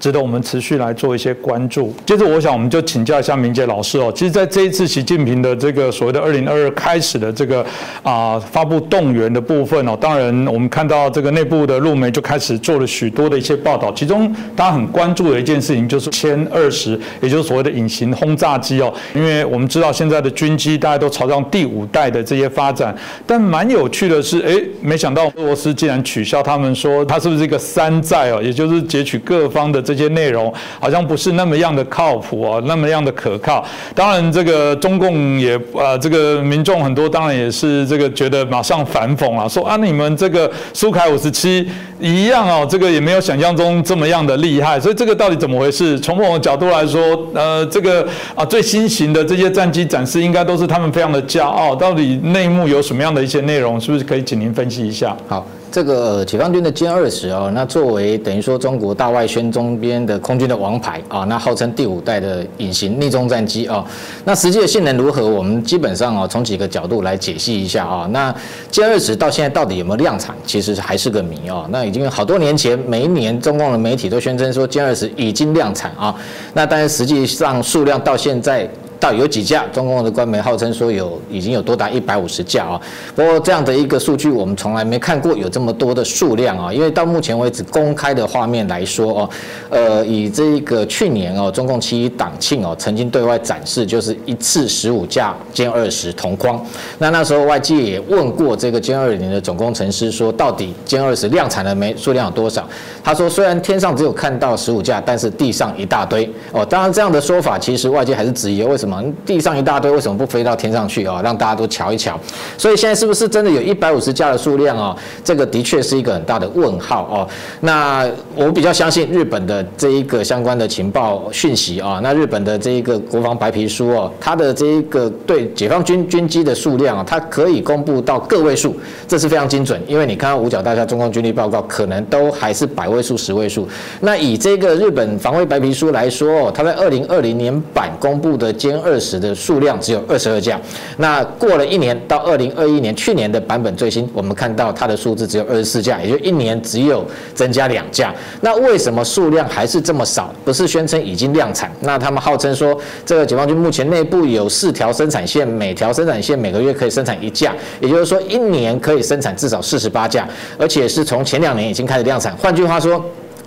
值得我们持续来做一些关注。接着，我想我们就请教一下明杰老师哦。其实，在这一次习近平的这个所谓的二零二二开始的这个啊发布动员的部分哦，当然我们看到这个内部的路媒就开始做了许多的一些报道。其中大家很关注的一件事情就是歼二十，也就是所谓的隐形轰炸机哦。因为我们知道现在的军机大家都朝向第五代的这些发展，但蛮有趣的是，哎，没想到俄罗斯竟然取消他们说它是不是一个山寨哦，也就是截取各方的。这些内容好像不是那么样的靠谱哦，那么样的可靠。当然，这个中共也呃，这个民众很多，当然也是这个觉得马上反讽啊，说啊，你们这个苏凯五十七一样哦，这个也没有想象中这么样的厉害。所以这个到底怎么回事？从某种角度来说，呃，这个啊最新型的这些战机展示，应该都是他们非常的骄傲。到底内幕有什么样的一些内容？是不是可以请您分析一下？好。这个解放军的歼二十哦，那作为等于说中国大外宣中边的空军的王牌啊，那号称第五代的隐形逆中战机啊，那实际的性能如何？我们基本上啊，从几个角度来解析一下啊。那歼二十到现在到底有没有量产，其实还是个谜啊。那已经好多年前，每一年中共的媒体都宣称说歼二十已经量产啊，那但是实际上数量到现在。有几架，中共的官媒号称说有已经有多达一百五十架啊。不过这样的一个数据，我们从来没看过有这么多的数量啊。因为到目前为止公开的画面来说哦，呃，以这个去年哦，中共七一党庆哦，曾经对外展示就是一次十五架歼二十同框。那那时候外界也问过这个歼二零的总工程师说，到底歼二十量产了没？数量有多少？他说虽然天上只有看到十五架，但是地上一大堆哦。当然这样的说法，其实外界还是质疑为什么。地上一大堆，为什么不飞到天上去啊？让大家都瞧一瞧。所以现在是不是真的有一百五十架的数量啊？这个的确是一个很大的问号哦。那我比较相信日本的这一个相关的情报讯息啊。那日本的这一个国防白皮书哦，它的这一个对解放军军机的数量啊，它可以公布到个位数，这是非常精准。因为你看到五角大厦中共军力报告，可能都还是百位数、十位数。那以这个日本防卫白皮书来说，它在二零二零年版公布的歼歼二十的数量只有二十二架。那过了一年，到二零二一年去年的版本最新，我们看到它的数字只有二十四架，也就一年只有增加两架。那为什么数量还是这么少？不是宣称已经量产？那他们号称说，这个解放军目前内部有四条生产线，每条生产线每个月可以生产一架，也就是说一年可以生产至少四十八架，而且是从前两年已经开始量产。换句话说。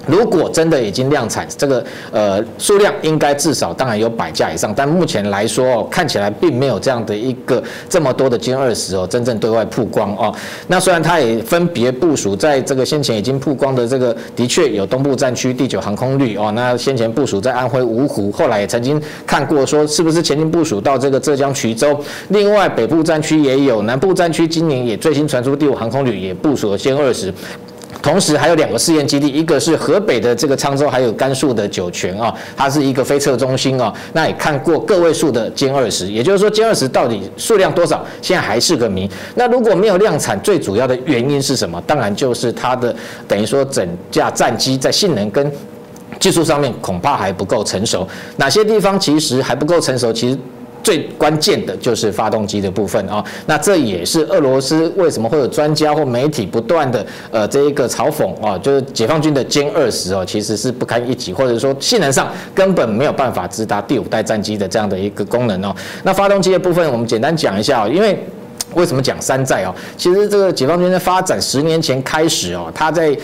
如果真的已经量产，这个呃数量应该至少当然有百架以上，但目前来说哦，看起来并没有这样的一个这么多的歼二十哦，真正对外曝光哦。那虽然它也分别部署在这个先前已经曝光的这个，的确有东部战区第九航空旅哦，那先前部署在安徽芜湖，后来也曾经看过说是不是前进部署到这个浙江衢州。另外北部战区也有，南部战区今年也最新传出第五航空旅也部署了歼二十。同时还有两个试验基地，一个是河北的这个沧州，还有甘肃的酒泉啊，它是一个飞测中心啊。那也看过个位数的歼二十，也就是说歼二十到底数量多少，现在还是个谜。那如果没有量产，最主要的原因是什么？当然就是它的等于说整架战机在性能跟技术上面恐怕还不够成熟。哪些地方其实还不够成熟？其实。最关键的就是发动机的部分啊，那这也是俄罗斯为什么会有专家或媒体不断的呃这一个嘲讽啊，就是解放军的歼二十哦，其实是不堪一击，或者说性能上根本没有办法直达第五代战机的这样的一个功能哦。那发动机的部分，我们简单讲一下哦，因为为什么讲山寨哦？其实这个解放军的发展十年前开始哦，它在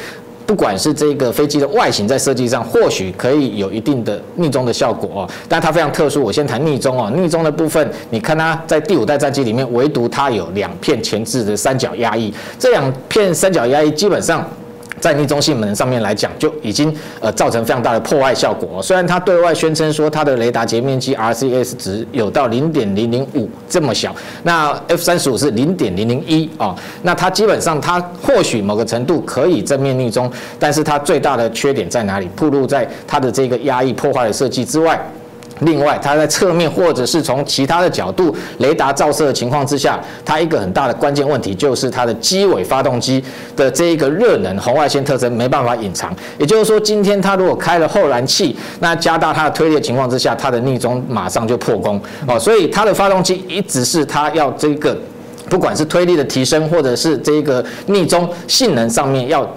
不管是这个飞机的外形在设计上，或许可以有一定的逆中的效果哦，但它非常特殊。我先谈逆中哦，逆中的部分，你看它在第五代战机里面，唯独它有两片前置的三角压翼，这两片三角压翼基本上。在逆中性能上面来讲，就已经呃造成非常大的破坏效果。虽然它对外宣称说它的雷达截面积 RCS 值有到零点零零五这么小，那 F 三十五是零点零零一啊，那它基本上它或许某个程度可以正面逆中，但是它最大的缺点在哪里？暴露在它的这个压抑破坏的设计之外。另外，它在侧面或者是从其他的角度雷达照射的情况之下，它一个很大的关键问题就是它的机尾发动机的这一个热能红外线特征没办法隐藏。也就是说，今天它如果开了后燃气，那加大它的推力的情况之下，它的逆中马上就破功哦。所以它的发动机一直是它要这个，不管是推力的提升，或者是这个逆中性能上面要。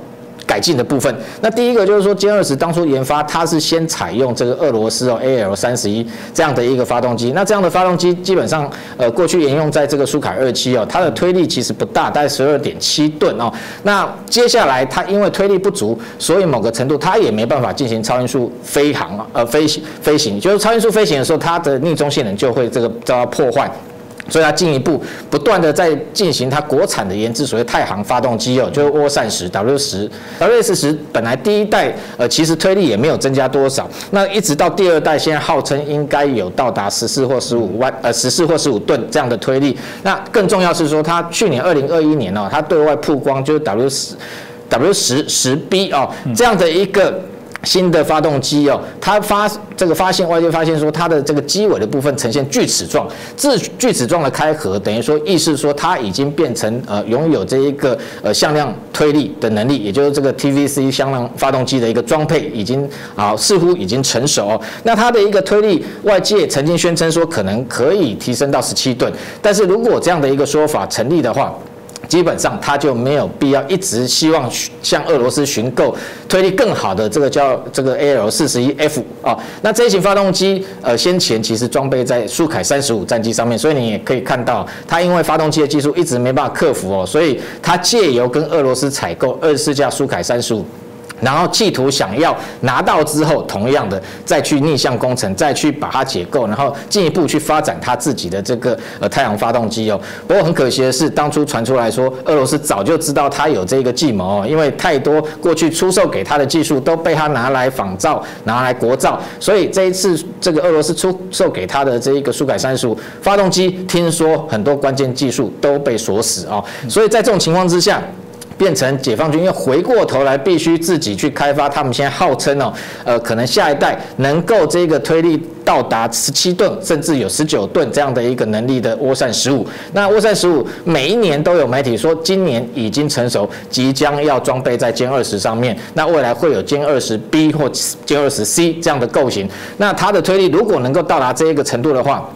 改进的部分，那第一个就是说歼二十当初研发，它是先采用这个俄罗斯哦 AL 三十一这样的一个发动机。那这样的发动机基本上，呃，过去沿用在这个苏凯二七哦，它的推力其实不大，大概十二点七吨哦。那接下来它因为推力不足，所以某个程度它也没办法进行超音速飞行啊，呃，飞行飞行，就是超音速飞行的时候，它的逆中性能就会这个遭到破坏。所以它进一步不断的在进行它国产的研制，所谓太行发动机哦，就是涡扇十 W 十 WS 十，本来第一代呃其实推力也没有增加多少，那一直到第二代，现在号称应该有到达十四或十五万呃十四或十五吨这样的推力。那更重要是说，它去年二零二一年哦，它对外曝光就是 W 十 W 十十 B 哦这样的一个。新的发动机哦，它发这个发现外界发现说它的这个机尾的部分呈现锯齿状，这锯齿状的开合等于说意思说它已经变成呃拥有这一个呃向量推力的能力，也就是这个 TVC 向量发动机的一个装配已经啊似乎已经成熟。那它的一个推力，外界曾经宣称说可能可以提升到十七吨，但是如果这样的一个说法成立的话，基本上他就没有必要一直希望向俄罗斯寻购推力更好的这个叫这个 A L 四十一 F 啊，那这一型发动机呃先前其实装备在苏凯三十五战机上面，所以你也可以看到它因为发动机的技术一直没办法克服哦，所以它借由跟俄罗斯采购二十四架苏凯三十五。然后企图想要拿到之后，同样的再去逆向工程，再去把它解构，然后进一步去发展它自己的这个呃太阳发动机哦。不过很可惜的是，当初传出来说俄罗斯早就知道它有这个计谋哦，因为太多过去出售给他的技术都被他拿来仿造、拿来国造，所以这一次这个俄罗斯出售给他的这一个苏改三十五发动机，听说很多关键技术都被锁死哦。所以在这种情况之下。变成解放军要回过头来，必须自己去开发。他们现在号称哦，呃，可能下一代能够这个推力到达十七吨，甚至有十九吨这样的一个能力的涡扇十五。那涡扇十五每一年都有媒体说，今年已经成熟，即将要装备在歼二十上面。那未来会有歼二十 B 或歼二十 C 这样的构型。那它的推力如果能够到达这一个程度的话，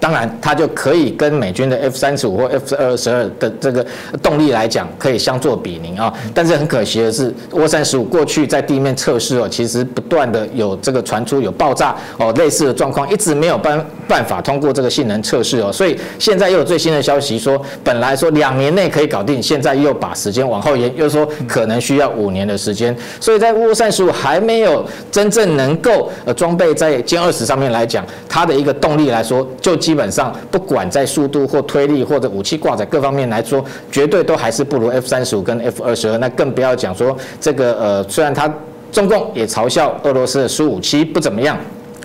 当然，它就可以跟美军的 F 三十五或 F 二十二的这个动力来讲，可以相作比邻啊。但是很可惜的是，涡三十五过去在地面测试哦，其实不断的有这个传出有爆炸哦类似的状况，一直没有办办法通过这个性能测试哦。所以现在又有最新的消息说，本来说两年内可以搞定，现在又把时间往后延，又说可能需要五年的时间。所以在涡三十五还没有真正能够呃装备在歼二十上面来讲，它的一个动力来说就。基本上不管在速度或推力或者武器挂载各方面来说，绝对都还是不如 F 三十五跟 F 二十二。那更不要讲说这个呃，虽然它中共也嘲笑俄罗斯的苏五七不怎么样。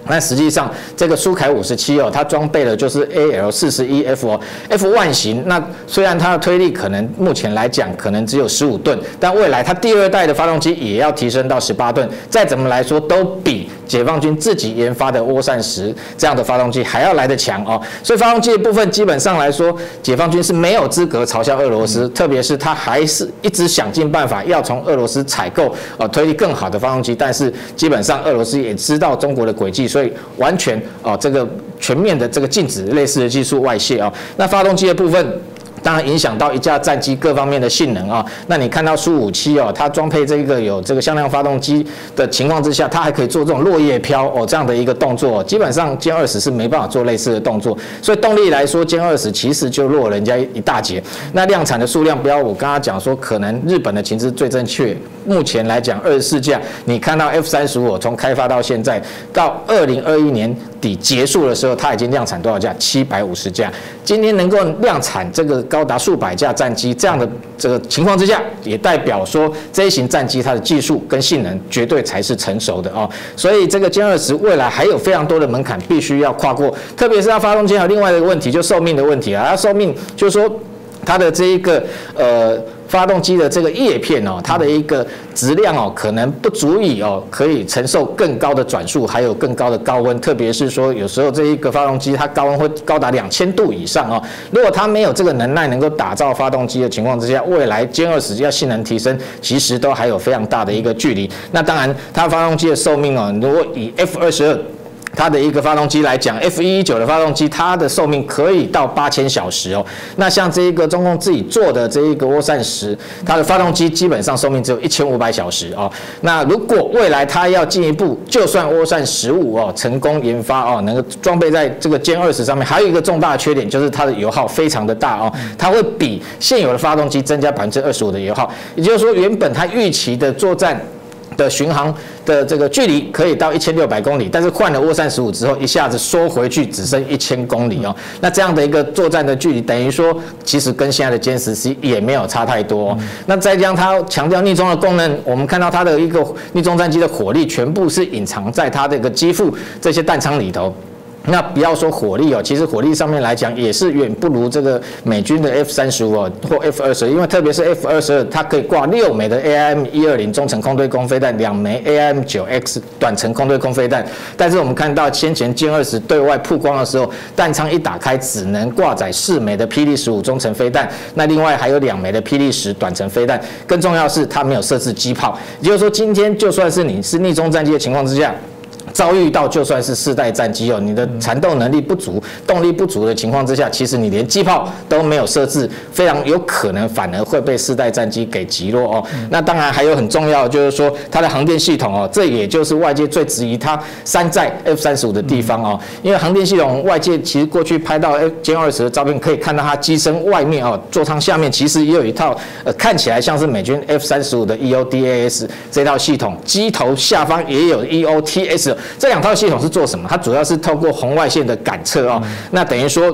那实际上，这个苏凯五十七哦，它装备的就是 A L 四十一 F 哦，F 万型。那虽然它的推力可能目前来讲可能只有十五吨，但未来它第二代的发动机也要提升到十八吨。再怎么来说，都比解放军自己研发的涡扇十这样的发动机还要来得强哦。所以发动机的部分基本上来说，解放军是没有资格嘲笑俄罗斯，特别是他还是一直想尽办法要从俄罗斯采购呃推力更好的发动机。但是基本上俄罗斯也知道中国的轨迹。所以完全啊，这个全面的这个禁止类似的技术外泄啊。那发动机的部分。当然影响到一架战机各方面的性能啊。那你看到苏五七哦，它装配这个有这个向量发动机的情况之下，它还可以做这种落叶飘哦这样的一个动作。基本上歼二十是没办法做类似的动作，所以动力来说，歼二十其实就落人家一大截。那量产的数量，不要我刚刚讲说，可能日本的情资最正确。目前来讲，二十四架，你看到 F 三十五从开发到现在到二零二一年底结束的时候，它已经量产多少架？七百五十架。今天能够量产这个。高达数百架战机这样的这个情况之下，也代表说这一型战机它的技术跟性能绝对才是成熟的哦。所以这个歼二十未来还有非常多的门槛必须要跨过，特别是它发动机还有另外一个问题，就寿命的问题啊。它寿命就是说它的这一个呃。发动机的这个叶片哦，它的一个质量哦，可能不足以哦，可以承受更高的转速，还有更高的高温。特别是说，有时候这一个发动机它高温会高达两千度以上哦。如果它没有这个能耐，能够打造发动机的情况之下，未来歼二十要性能提升，其实都还有非常大的一个距离。那当然，它发动机的寿命哦，如果以 F 二十二。它的一个发动机来讲，F 一一九的发动机，它的寿命可以到八千小时哦。那像这一个中共自己做的这一个涡扇十，它的发动机基本上寿命只有一千五百小时哦。那如果未来它要进一步，就算涡扇十五哦成功研发哦，能够装备在这个歼二十上面，还有一个重大的缺点就是它的油耗非常的大哦，它会比现有的发动机增加百分之二十五的油耗。也就是说，原本它预期的作战。的巡航的这个距离可以到一千六百公里，但是换了涡扇十五之后，一下子缩回去只剩一千公里哦。那这样的一个作战的距离，等于说其实跟现在的歼十 C 也没有差太多。那再将它强调逆中的功能，我们看到它的一个逆中战机的火力全部是隐藏在它这个机腹这些弹仓里头。那不要说火力哦，其实火力上面来讲也是远不如这个美军的 F 三十五或 F 二十，因为特别是 F 二十二，它可以挂六枚的 AIM 一二零中程空对空飞弹，两枚 AIM 九 X 短程空对空飞弹。但是我们看到先前歼二十对外曝光的时候，弹仓一打开只能挂载四枚的霹雳十五中程飞弹，那另外还有两枚的霹雳十短程飞弹。更重要是它没有设置机炮，也就是说今天就算是你是逆中战机的情况之下。遭遇到就算是四代战机哦，你的缠斗能力不足、动力不足的情况之下，其实你连机炮都没有设置，非常有可能反而会被四代战机给击落哦。那当然还有很重要，就是说它的航电系统哦，这也就是外界最质疑它山寨 F 三十五的地方哦。因为航电系统，外界其实过去拍到 F 歼二十的照片，可以看到它机身外面哦，座舱下面其实也有一套呃，看起来像是美军 F 三十五的 EODAS 这套系统，机头下方也有 EOTS。这两套系统是做什么？它主要是透过红外线的感测哦，那等于说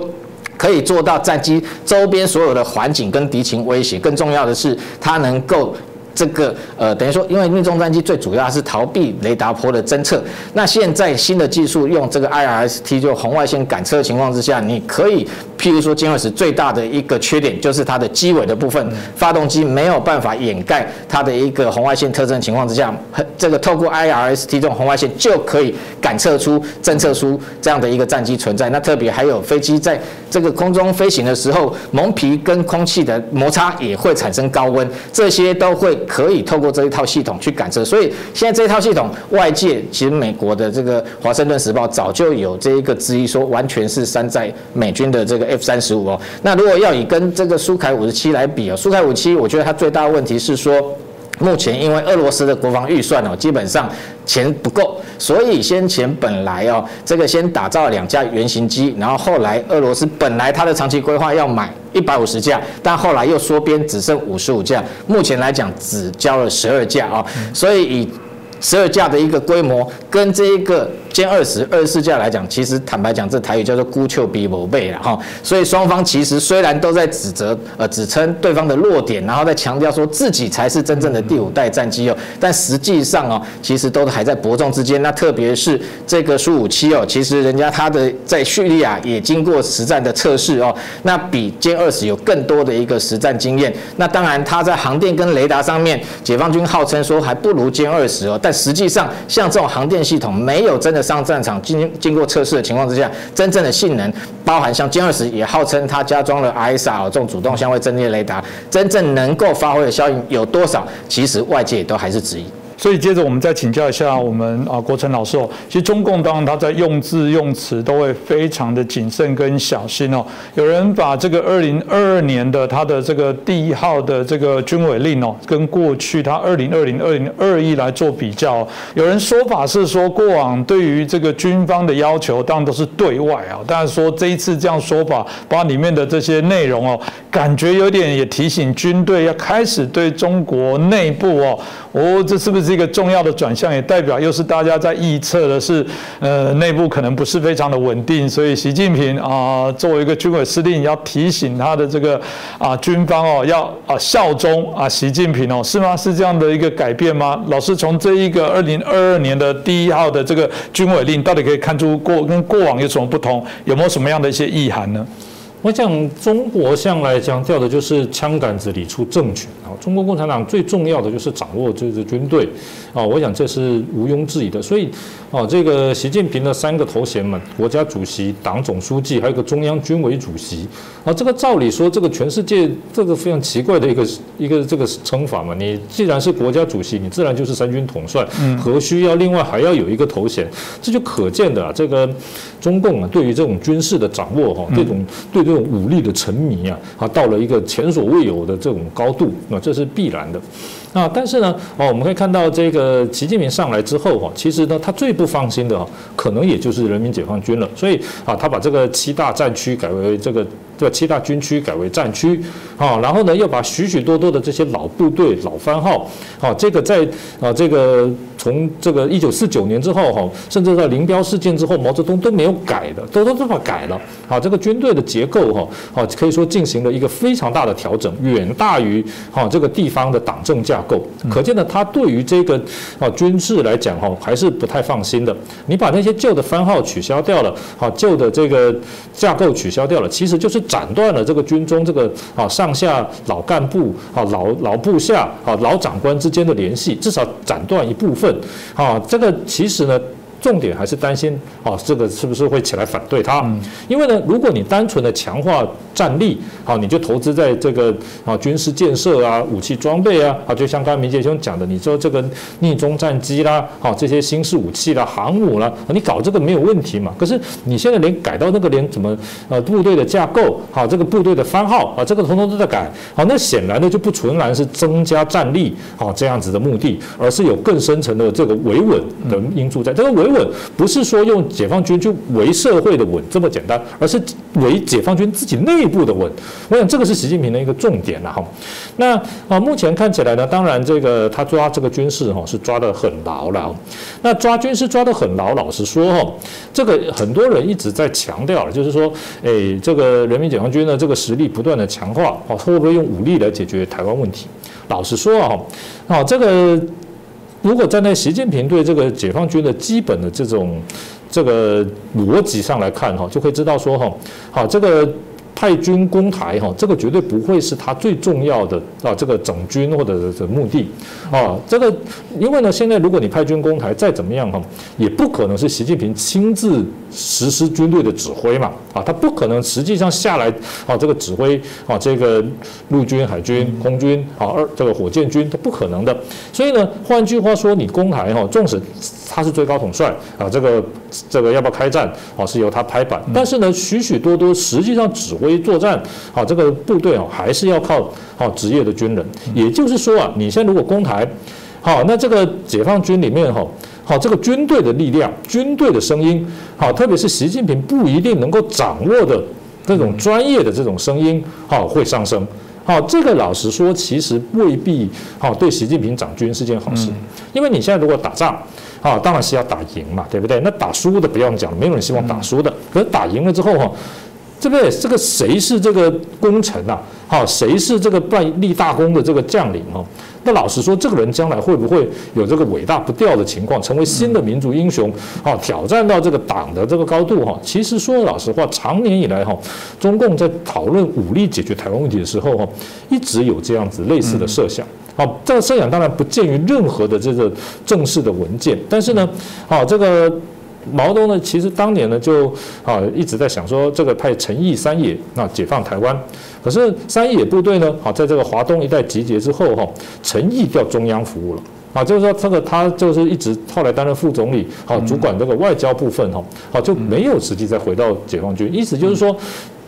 可以做到战机周边所有的环境跟敌情威胁。更重要的是，它能够。这个呃，等于说，因为命中战机最主要是逃避雷达波的侦测。那现在新的技术用这个 IRST 就红外线感测的情况之下，你可以譬如说歼二十最大的一个缺点就是它的机尾的部分，发动机没有办法掩盖它的一个红外线特征情况之下，这个透过 IRST 这种红外线就可以感测出、侦测出这样的一个战机存在。那特别还有飞机在这个空中飞行的时候，蒙皮跟空气的摩擦也会产生高温，这些都会可以透过这一套系统去感测。所以现在这一套系统，外界其实美国的这个华盛顿时报早就有这一个质疑，说完全是山寨美军的这个 F 三十五哦。那如果要以跟这个苏凯五十七来比哦，苏凯五七，我觉得它最大的问题是说。目前因为俄罗斯的国防预算哦，基本上钱不够，所以先前本来哦，这个先打造两架原型机，然后后来俄罗斯本来它的长期规划要买一百五十架，但后来又缩编只剩五十五架，目前来讲只交了十二架啊，所以以十二架的一个规模跟这一个。歼二十二十四架来讲，其实坦白讲，这台语叫做“孤丘比某背”了哈。所以双方其实虽然都在指责呃指称对方的弱点，然后在强调说自己才是真正的第五代战机哦，但实际上哦，其实都还在伯仲之间。那特别是这个苏五七哦，其实人家他的在叙利亚也经过实战的测试哦，那比歼二十有更多的一个实战经验。那当然，它在航电跟雷达上面，解放军号称说还不如歼二十哦，但实际上像这种航电系统没有真的。上战场经经过测试的情况之下，真正的性能，包含像歼二十也号称它加装了 ISR 这种主动相位阵列雷达，真正能够发挥的效应有多少？其实外界都还是质疑。所以接着我们再请教一下我们啊国成老师哦，其实中共当然他在用字用词都会非常的谨慎跟小心哦。有人把这个二零二二年的他的这个第一号的这个军委令哦，跟过去他二零二零二零二一来做比较。有人说法是说过往对于这个军方的要求当然都是对外啊，但是说这一次这样说法，把里面的这些内容哦，感觉有点也提醒军队要开始对中国内部哦，哦这是不是？一个重要的转向，也代表又是大家在预测的是，呃，内部可能不是非常的稳定，所以习近平啊，作为一个军委司令，要提醒他的这个啊军方哦，要啊效忠啊习近平哦，是吗？是这样的一个改变吗？老师从这一个二零二二年的第一号的这个军委令，到底可以看出过跟过往有什么不同？有没有什么样的一些意涵呢？我想中国向来强调的就是枪杆子里出政权啊，中国共产党最重要的就是掌握这支军队啊，我想这是毋庸置疑的。所以啊，这个习近平的三个头衔嘛，国家主席、党总书记，还有个中央军委主席啊，这个照理说，这个全世界这个非常奇怪的一个一个这个称法嘛，你既然是国家主席，你自然就是三军统帅，何须要另外还要有一个头衔？这就可见的这个中共啊，对于这种军事的掌握哈，这种对。这种武力的沉迷啊，啊，到了一个前所未有的这种高度，那这是必然的。啊，但是呢，哦，我们可以看到这个习近平上来之后哈，其实呢，他最不放心的可能也就是人民解放军了。所以啊，他把这个七大战区改为这个。这七大军区改为战区，啊，然后呢，又把许许多多的这些老部队、老番号，好，这个在啊，这个从这个一九四九年之后，哈，甚至在林彪事件之后，毛泽东都没有改的，都都这么改了，好，这个军队的结构，哈，好，可以说进行了一个非常大的调整，远大于哈这个地方的党政架构，可见呢，他对于这个啊军事来讲，哈，还是不太放心的。你把那些旧的番号取消掉了，好，旧的这个架构取消掉了，其实就是。斩断了这个军中这个啊上下老干部啊老老部下啊老长官之间的联系，至少斩断一部分啊。这个其实呢。重点还是担心啊，这个是不是会起来反对他？因为呢，如果你单纯的强化战力，好，你就投资在这个啊军事建设啊、武器装备啊，啊，就像刚才明杰兄讲的，你说这个逆中战机啦，好，这些新式武器啦、航母啦，你搞这个没有问题嘛？可是你现在连改到那个连怎么呃部队的架构，好，这个部队的番号啊，这个统统都在改，好，那显然呢就不纯然是增加战力好这样子的目的，而是有更深层的这个维稳的因素在，这个维。稳不是说用解放军去维社会的稳这么简单，而是维解放军自己内部的稳。我想这个是习近平的一个重点了哈。那啊，目前看起来呢，当然这个他抓这个军事哈是抓得很牢了。那抓军事抓得很牢，老实说哈，这个很多人一直在强调，就是说，哎，这个人民解放军的这个实力不断的强化，哦，会不会用武力来解决台湾问题？老实说啊，啊，这个。如果站在习近平对这个解放军的基本的这种这个逻辑上来看哈，就会知道说哈，好这个。派军攻台哈，这个绝对不会是他最重要的啊这个整军或者是目的啊。这个因为呢，现在如果你派军攻台，再怎么样哈，也不可能是习近平亲自实施军队的指挥嘛啊，他不可能实际上下来啊这个指挥啊这个陆军、海军、空军啊二这个火箭军，他不可能的。所以呢，换句话说，你攻台哈，纵使他是最高统帅啊，这个这个要不要开战啊，是由他拍板。但是呢，许许多多实际上指挥作战啊，这个部队啊，还是要靠啊职业的军人。也就是说啊，你现在如果攻台，好，那这个解放军里面哈，好这个军队的力量、军队的声音，好，特别是习近平不一定能够掌握的这种专业的这种声音，好会上升。好，这个老实说，其实未必好对习近平掌军是件好事，因为你现在如果打仗，啊，当然是要打赢嘛，对不对？那打输的不用讲，没有人希望打输的。可是打赢了之后哈，这个这个谁是这个功臣啊？好，谁是这个办立大功的这个将领哦？那老实说，这个人将来会不会有这个伟大不掉的情况，成为新的民族英雄？啊，挑战到这个党的这个高度哈？其实说老实话，长年以来哈，中共在讨论武力解决台湾问题的时候哈，一直有这样子类似的设想。好，这个设想当然不见于任何的这个正式的文件，但是呢，好这个。毛泽东呢，其实当年呢就啊一直在想说，这个派陈毅、三野啊解放台湾。可是三野部队呢，好在这个华东一带集结之后哈，陈毅调中央服务了啊，就是说这个他就是一直后来担任副总理，好主管这个外交部分哈，好就没有实际再回到解放军。意思就是说，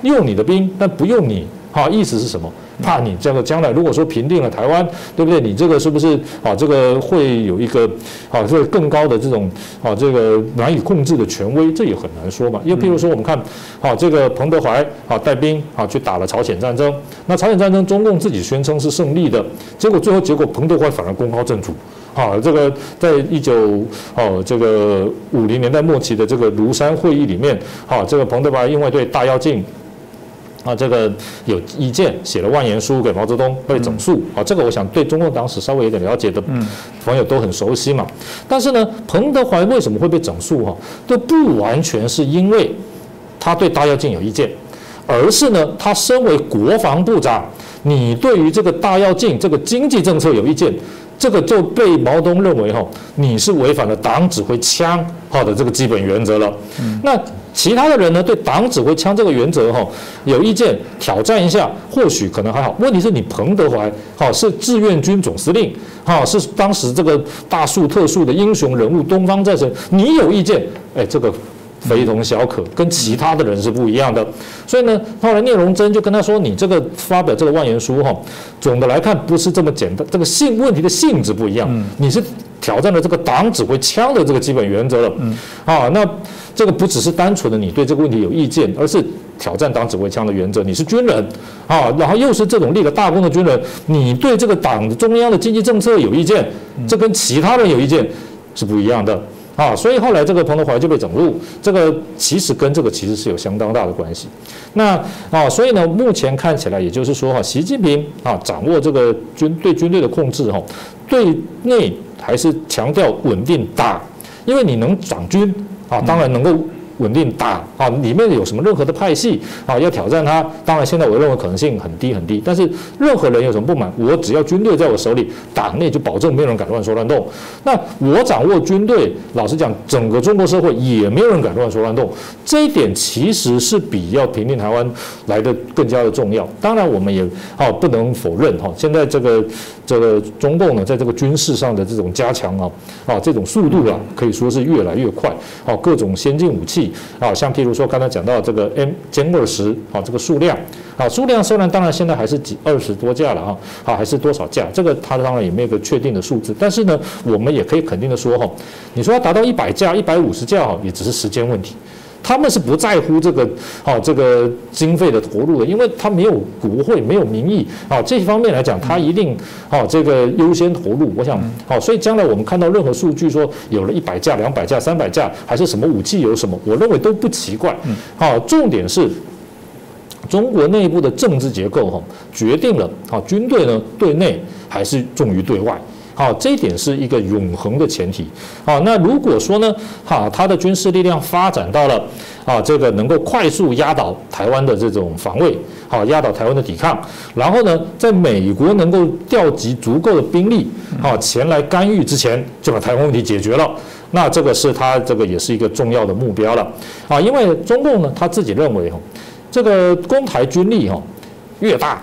用你的兵，但不用你。好，意思是什么？怕你这个将来如果说平定了台湾，对不对？你这个是不是啊？这个会有一个啊，这个更高的这种啊，这个难以控制的权威，这也很难说嘛。因为譬如说，我们看啊，这个彭德怀啊带兵啊去打了朝鲜战争，那朝鲜战争中共自己宣称是胜利的，结果最后结果彭德怀反而功高震主。啊，这个在一九哦这个五零年代末期的这个庐山会议里面，啊，这个彭德怀因为对大跃进。啊，这个有意见，写了万言书给毛泽东被整肃。啊，这个我想对中共党史稍微有点了解的朋友都很熟悉嘛。但是呢，彭德怀为什么会被整肃？哈，都不完全是因为他对大跃进有意见，而是呢，他身为国防部长，你对于这个大跃进这个经济政策有意见，这个就被毛泽东认为哈，你是违反了党指挥枪好的这个基本原则了。那。其他的人呢，对党指挥枪这个原则哈有意见，挑战一下，或许可能还好。问题是你彭德怀哈是志愿军总司令哈，是当时这个大树特树的英雄人物，东方战神，你有意见，哎，这个非同小可，跟其他的人是不一样的。所以呢，后来聂荣臻就跟他说，你这个发表这个万言书哈，总的来看不是这么简单，这个性问题的性质不一样，你是挑战了这个党指挥枪的这个基本原则了，啊，那。这个不只是单纯的你对这个问题有意见，而是挑战党指挥枪的原则。你是军人啊，然后又是这种立了大功的军人，你对这个党的中央的经济政策有意见，这跟其他人有意见是不一样的啊。所以后来这个彭德怀就被整入，这个其实跟这个其实是有相当大的关系。那啊，所以呢，目前看起来，也就是说哈，习近平啊掌握这个军对军队的控制哈，对内还是强调稳定打，因为你能掌军。啊，当然能够。稳定打啊，里面有什么任何的派系啊，要挑战他，当然现在我认为可能性很低很低。但是任何人有什么不满，我只要军队在我手里，党内就保证没有人敢乱说乱动。那我掌握军队，老实讲，整个中国社会也没有人敢乱说乱动。这一点其实是比要平定台湾来的更加的重要。当然，我们也啊不能否认哈，现在这个这个中共呢，在这个军事上的这种加强啊啊这种速度啊，可以说是越来越快啊，各种先进武器。啊，像譬如说刚才讲到这个 M 歼二十啊，这个数量啊，数量虽然当然现在还是几二十多架了啊，啊还是多少架，这个它当然也没有个确定的数字，但是呢，我们也可以肯定的说哈，你说要达到一百架、一百五十架哈，也只是时间问题。他们是不在乎这个，好这个经费的投入的，因为他没有国会，没有民意，啊，这方面来讲，他一定，好这个优先投入。我想，好，所以将来我们看到任何数据说有了一百架、两百架、三百架，还是什么武器有什么，我认为都不奇怪。好，重点是中国内部的政治结构哈，决定了，好军队呢对内还是重于对外。好，这一点是一个永恒的前提。好，那如果说呢，哈，它的军事力量发展到了啊，这个能够快速压倒台湾的这种防卫，好，压倒台湾的抵抗，然后呢，在美国能够调集足够的兵力，好，前来干预之前，就把台湾问题解决了。那这个是他这个也是一个重要的目标了。啊，因为中共呢，他自己认为哈，这个攻台军力哈越大，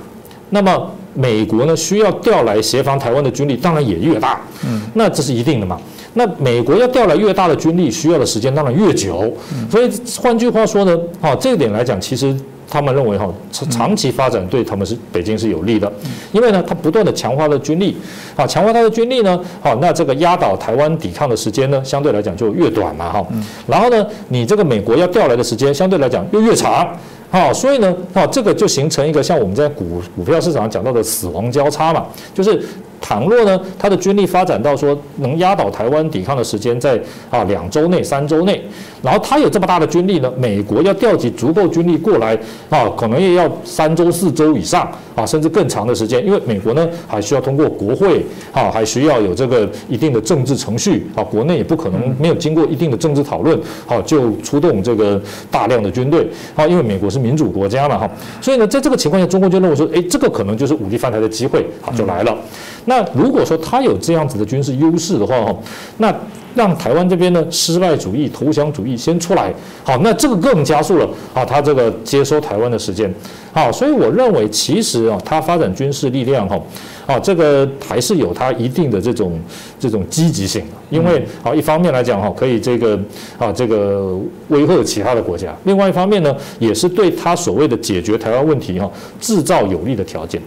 那么。美国呢需要调来协防台湾的军力，当然也越大，嗯，那这是一定的嘛。那美国要调来越大的军力，需要的时间当然越久。所以换句话说呢，哈，这一点来讲，其实他们认为哈，长长期发展对他们是北京是有利的，因为呢，他不断的强化了军力，啊，强化他的军力呢，好，那这个压倒台湾抵抗的时间呢，相对来讲就越短嘛，哈。然后呢，你这个美国要调来的时间，相对来讲又越长。好，所以呢，好，这个就形成一个像我们在股股票市场讲到的死亡交叉嘛，就是。倘若呢，他的军力发展到说能压倒台湾抵抗的时间在啊两周内、三周内，然后他有这么大的军力呢，美国要调集足够军力过来啊，可能也要三周、四周以上啊，甚至更长的时间，因为美国呢还需要通过国会啊，还需要有这个一定的政治程序啊，国内也不可能没有经过一定的政治讨论，啊就出动这个大量的军队啊，因为美国是民主国家嘛哈，所以呢，在这个情况下，中国就认为说，哎，这个可能就是武力犯台的机会，啊就来了。那如果说他有这样子的军事优势的话，哈，那让台湾这边呢失败主义、投降主义先出来，好，那这个更加速了啊，他这个接收台湾的时间，好，所以我认为其实啊，他发展军事力量哈，啊，这个还是有他一定的这种这种积极性的，因为啊，一方面来讲哈，可以这个啊这个威吓其他的国家，另外一方面呢，也是对他所谓的解决台湾问题哈制造有利的条件。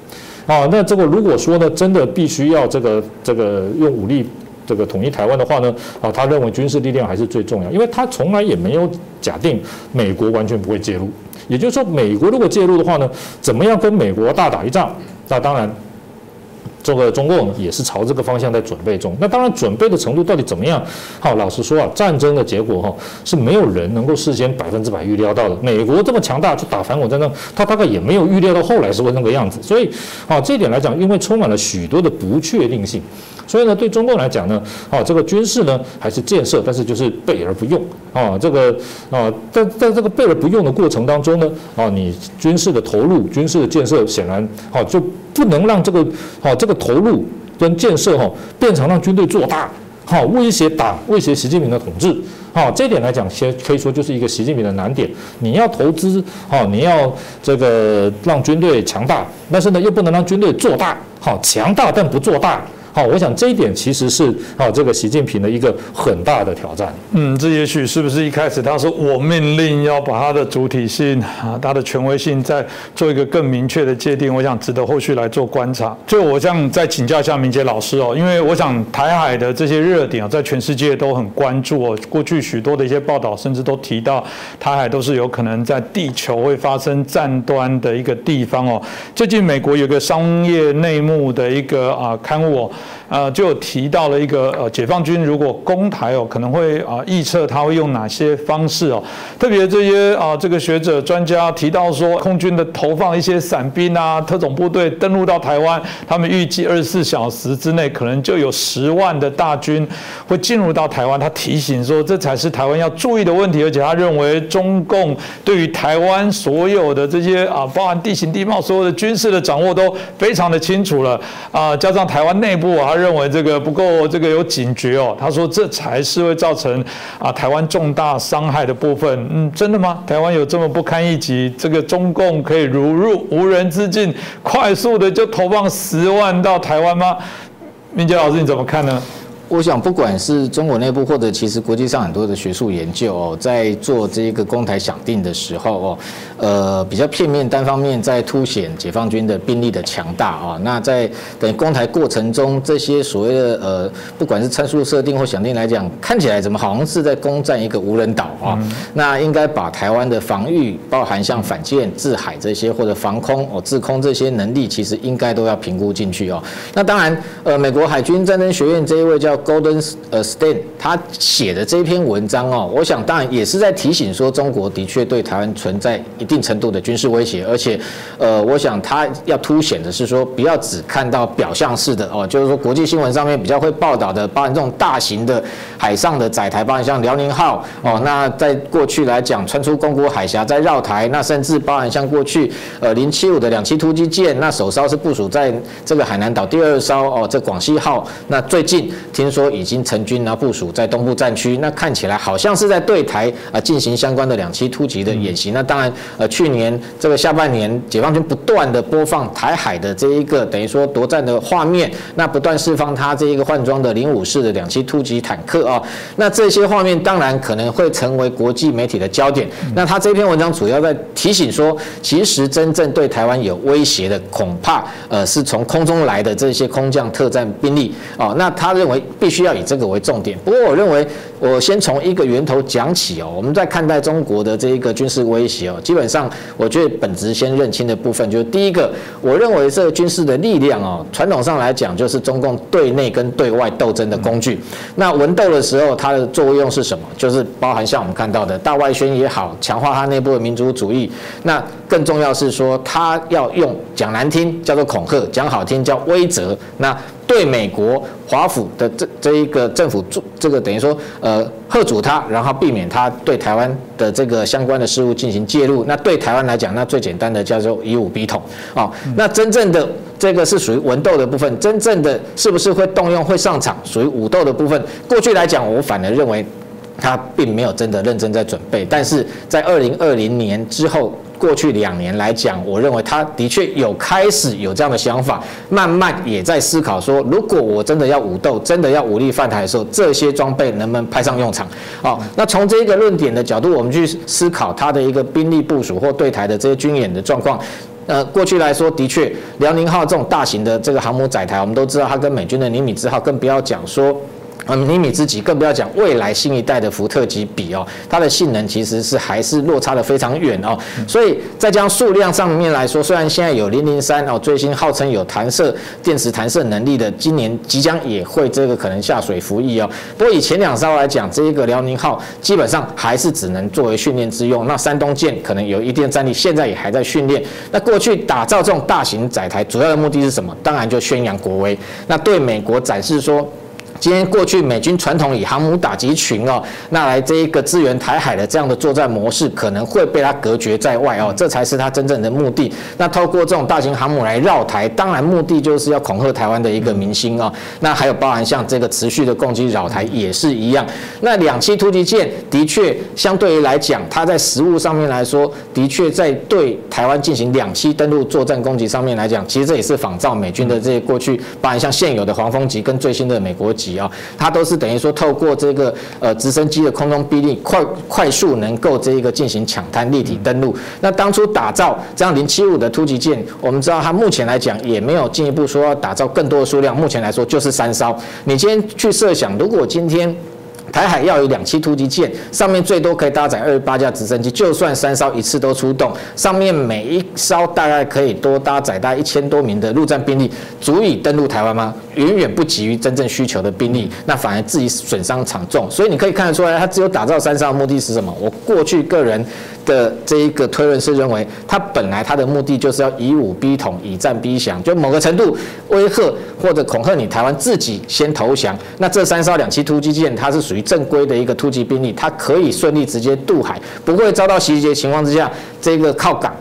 啊，那这个如果说呢，真的必须要这个这个用武力这个统一台湾的话呢，啊，他认为军事力量还是最重要，因为他从来也没有假定美国完全不会介入，也就是说，美国如果介入的话呢，怎么样跟美国大打一仗？那当然。这个中共也是朝这个方向在准备中，那当然准备的程度到底怎么样？好，老实说啊，战争的结果哈是没有人能够事先百分之百预料到的。美国这么强大去打反恐战争，他大概也没有预料到后来是会那个样子。所以，啊，这一点来讲，因为充满了许多的不确定性，所以呢，对中共来讲呢，啊，这个军事呢还是建设，但是就是备而不用啊。这个啊，在在这个备而不用的过程当中呢，啊，你军事的投入、军事的建设，显然啊就。不能让这个好这个投入跟建设哈变成让军队做大，好威胁党威胁习近平的统治，好这点来讲，先可以说就是一个习近平的难点。你要投资好，你要这个让军队强大，但是呢又不能让军队做大，好强大但不做大。好，我想这一点其实是啊，这个习近平的一个很大的挑战。嗯，这也许是不是一开始他说我命令要把他的主体性啊，他的权威性再做一个更明确的界定？我想值得后续来做观察。就我想再请教一下明杰老师哦，因为我想台海的这些热点啊，在全世界都很关注哦。过去许多的一些报道，甚至都提到台海都是有可能在地球会发生战端的一个地方哦。最近美国有个商业内幕的一个啊刊物哦。呃，就提到了一个呃，解放军如果攻台哦，可能会啊预测他会用哪些方式哦。特别这些啊，这个学者专家提到说，空军的投放一些伞兵啊、特种部队登陆到台湾，他们预计二十四小时之内可能就有十万的大军会进入到台湾。他提醒说，这才是台湾要注意的问题，而且他认为中共对于台湾所有的这些啊，包含地形地貌、所有的军事的掌握都非常的清楚了啊，加上台湾内部啊。认为这个不够，这个有警觉哦。他说这才是会造成啊台湾重大伤害的部分。嗯，真的吗？台湾有这么不堪一击？这个中共可以如入无人之境，快速的就投放十万到台湾吗？明杰老师你怎么看呢？我想，不管是中国内部或者其实国际上很多的学术研究哦，在做这个公台想定的时候哦，呃，比较片面、单方面在凸显解放军的兵力的强大啊。那在等公台过程中，这些所谓的呃，不管是参数设定或想定来讲，看起来怎么好像是在攻占一个无人岛啊？那应该把台湾的防御，包含像反舰、制海这些或者防空哦、制空这些能力，其实应该都要评估进去哦。那当然，呃，美国海军战争学院这一位叫。Golden 呃 Stain，他写的这篇文章哦，我想当然也是在提醒说，中国的确对台湾存在一定程度的军事威胁，而且呃，我想他要凸显的是说，不要只看到表象式的哦，就是说国际新闻上面比较会报道的，包含这种大型的海上的载台，包含像辽宁号哦，那在过去来讲，穿出宫古海峡在绕台，那甚至包含像过去呃零七五的两栖突击舰，那首艘是部署在这个海南岛，第二艘哦，这广西号，那最近听说已经成军，然后部署在东部战区，那看起来好像是在对台啊进行相关的两栖突击的演习。那当然呃，去年这个下半年，解放军不断的播放台海的这一个等于说夺战的画面，那不断释放它这一个换装的零五式的两栖突击坦克啊，那这些画面当然可能会成为国际媒体的焦点。那他这篇文章主要在提醒说，其实真正对台湾有威胁的，恐怕呃是从空中来的这些空降特战兵力哦。那他认为必须要以这个为重点。不过我认为，我先从一个源头讲起哦。我们在看待中国的这一个军事威胁哦，基本上我觉得本质先认清的部分就是第一个，我认为这个军事的力量哦，传统上来讲就是中共对内跟对外斗争的工具。那文斗的时候，它的作用是什么？就是包含像我们看到的大外宣也好，强化它内部的民族主义。那更重要是说，他要用讲难听叫做恐吓，讲好听叫威责。那对美国华府的这这一个政府做这个等于说呃贺阻他，然后避免他对台湾的这个相关的事务进行介入。那对台湾来讲，那最简单的叫做以武逼统啊。那真正的这个是属于文斗的部分，真正的是不是会动用会上场，属于武斗的部分。过去来讲，我反而认为他并没有真的认真在准备，但是在二零二零年之后。过去两年来讲，我认为他的确有开始有这样的想法，慢慢也在思考说，如果我真的要武斗，真的要武力犯台的时候，这些装备能不能派上用场？好，那从这一个论点的角度，我们去思考他的一个兵力部署或对台的这些军演的状况。呃，过去来说，的确，辽宁号这种大型的这个航母载台，我们都知道它跟美军的尼米兹号，更不要讲说。啊，尼米兹级更不要讲未来新一代的福特级比哦，它的性能其实是还是落差的非常远哦。所以再将数量上面来说，虽然现在有零零三哦，最新号称有弹射电池弹射能力的，今年即将也会这个可能下水服役哦。不过以前两艘来讲，这一个辽宁号基本上还是只能作为训练之用。那山东舰可能有一定战力，现在也还在训练。那过去打造这种大型载台，主要的目的是什么？当然就宣扬国威，那对美国展示说。今天过去美军传统以航母打击群哦，那来这一个支援台海的这样的作战模式，可能会被它隔绝在外哦，这才是它真正的目的。那透过这种大型航母来绕台，当然目的就是要恐吓台湾的一个民心哦。那还有包含像这个持续的攻击绕台也是一样。那两栖突击舰的确相对于来讲，它在实物上面来说，的确在对台湾进行两栖登陆作战攻击上面来讲，其实这也是仿照美军的这些过去，包含像现有的黄蜂级跟最新的美国级。啊，它都是等于说透过这个呃直升机的空中逼力快快速能够这一个进行抢滩立体登陆。那当初打造这样零七五的突击舰，我们知道它目前来讲也没有进一步说要打造更多的数量，目前来说就是三艘。你今天去设想，如果今天。台海要有两栖突击舰，上面最多可以搭载二十八架直升机，就算三艘一次都出动，上面每一艘大概可以多搭载大概一千多名的陆战兵力，足以登陆台湾吗？远远不及于真正需求的兵力，那反而自己损伤惨重。所以你可以看得出来，他只有打造三艘的目的是什么？我过去个人。的这一个推论是认为，他本来他的目的就是要以武逼统，以战逼降，就某个程度威吓或者恐吓你台湾自己先投降。那这三艘两栖突击舰，它是属于正规的一个突击兵力，它可以顺利直接渡海，不会遭到袭击的情况之下，这个靠港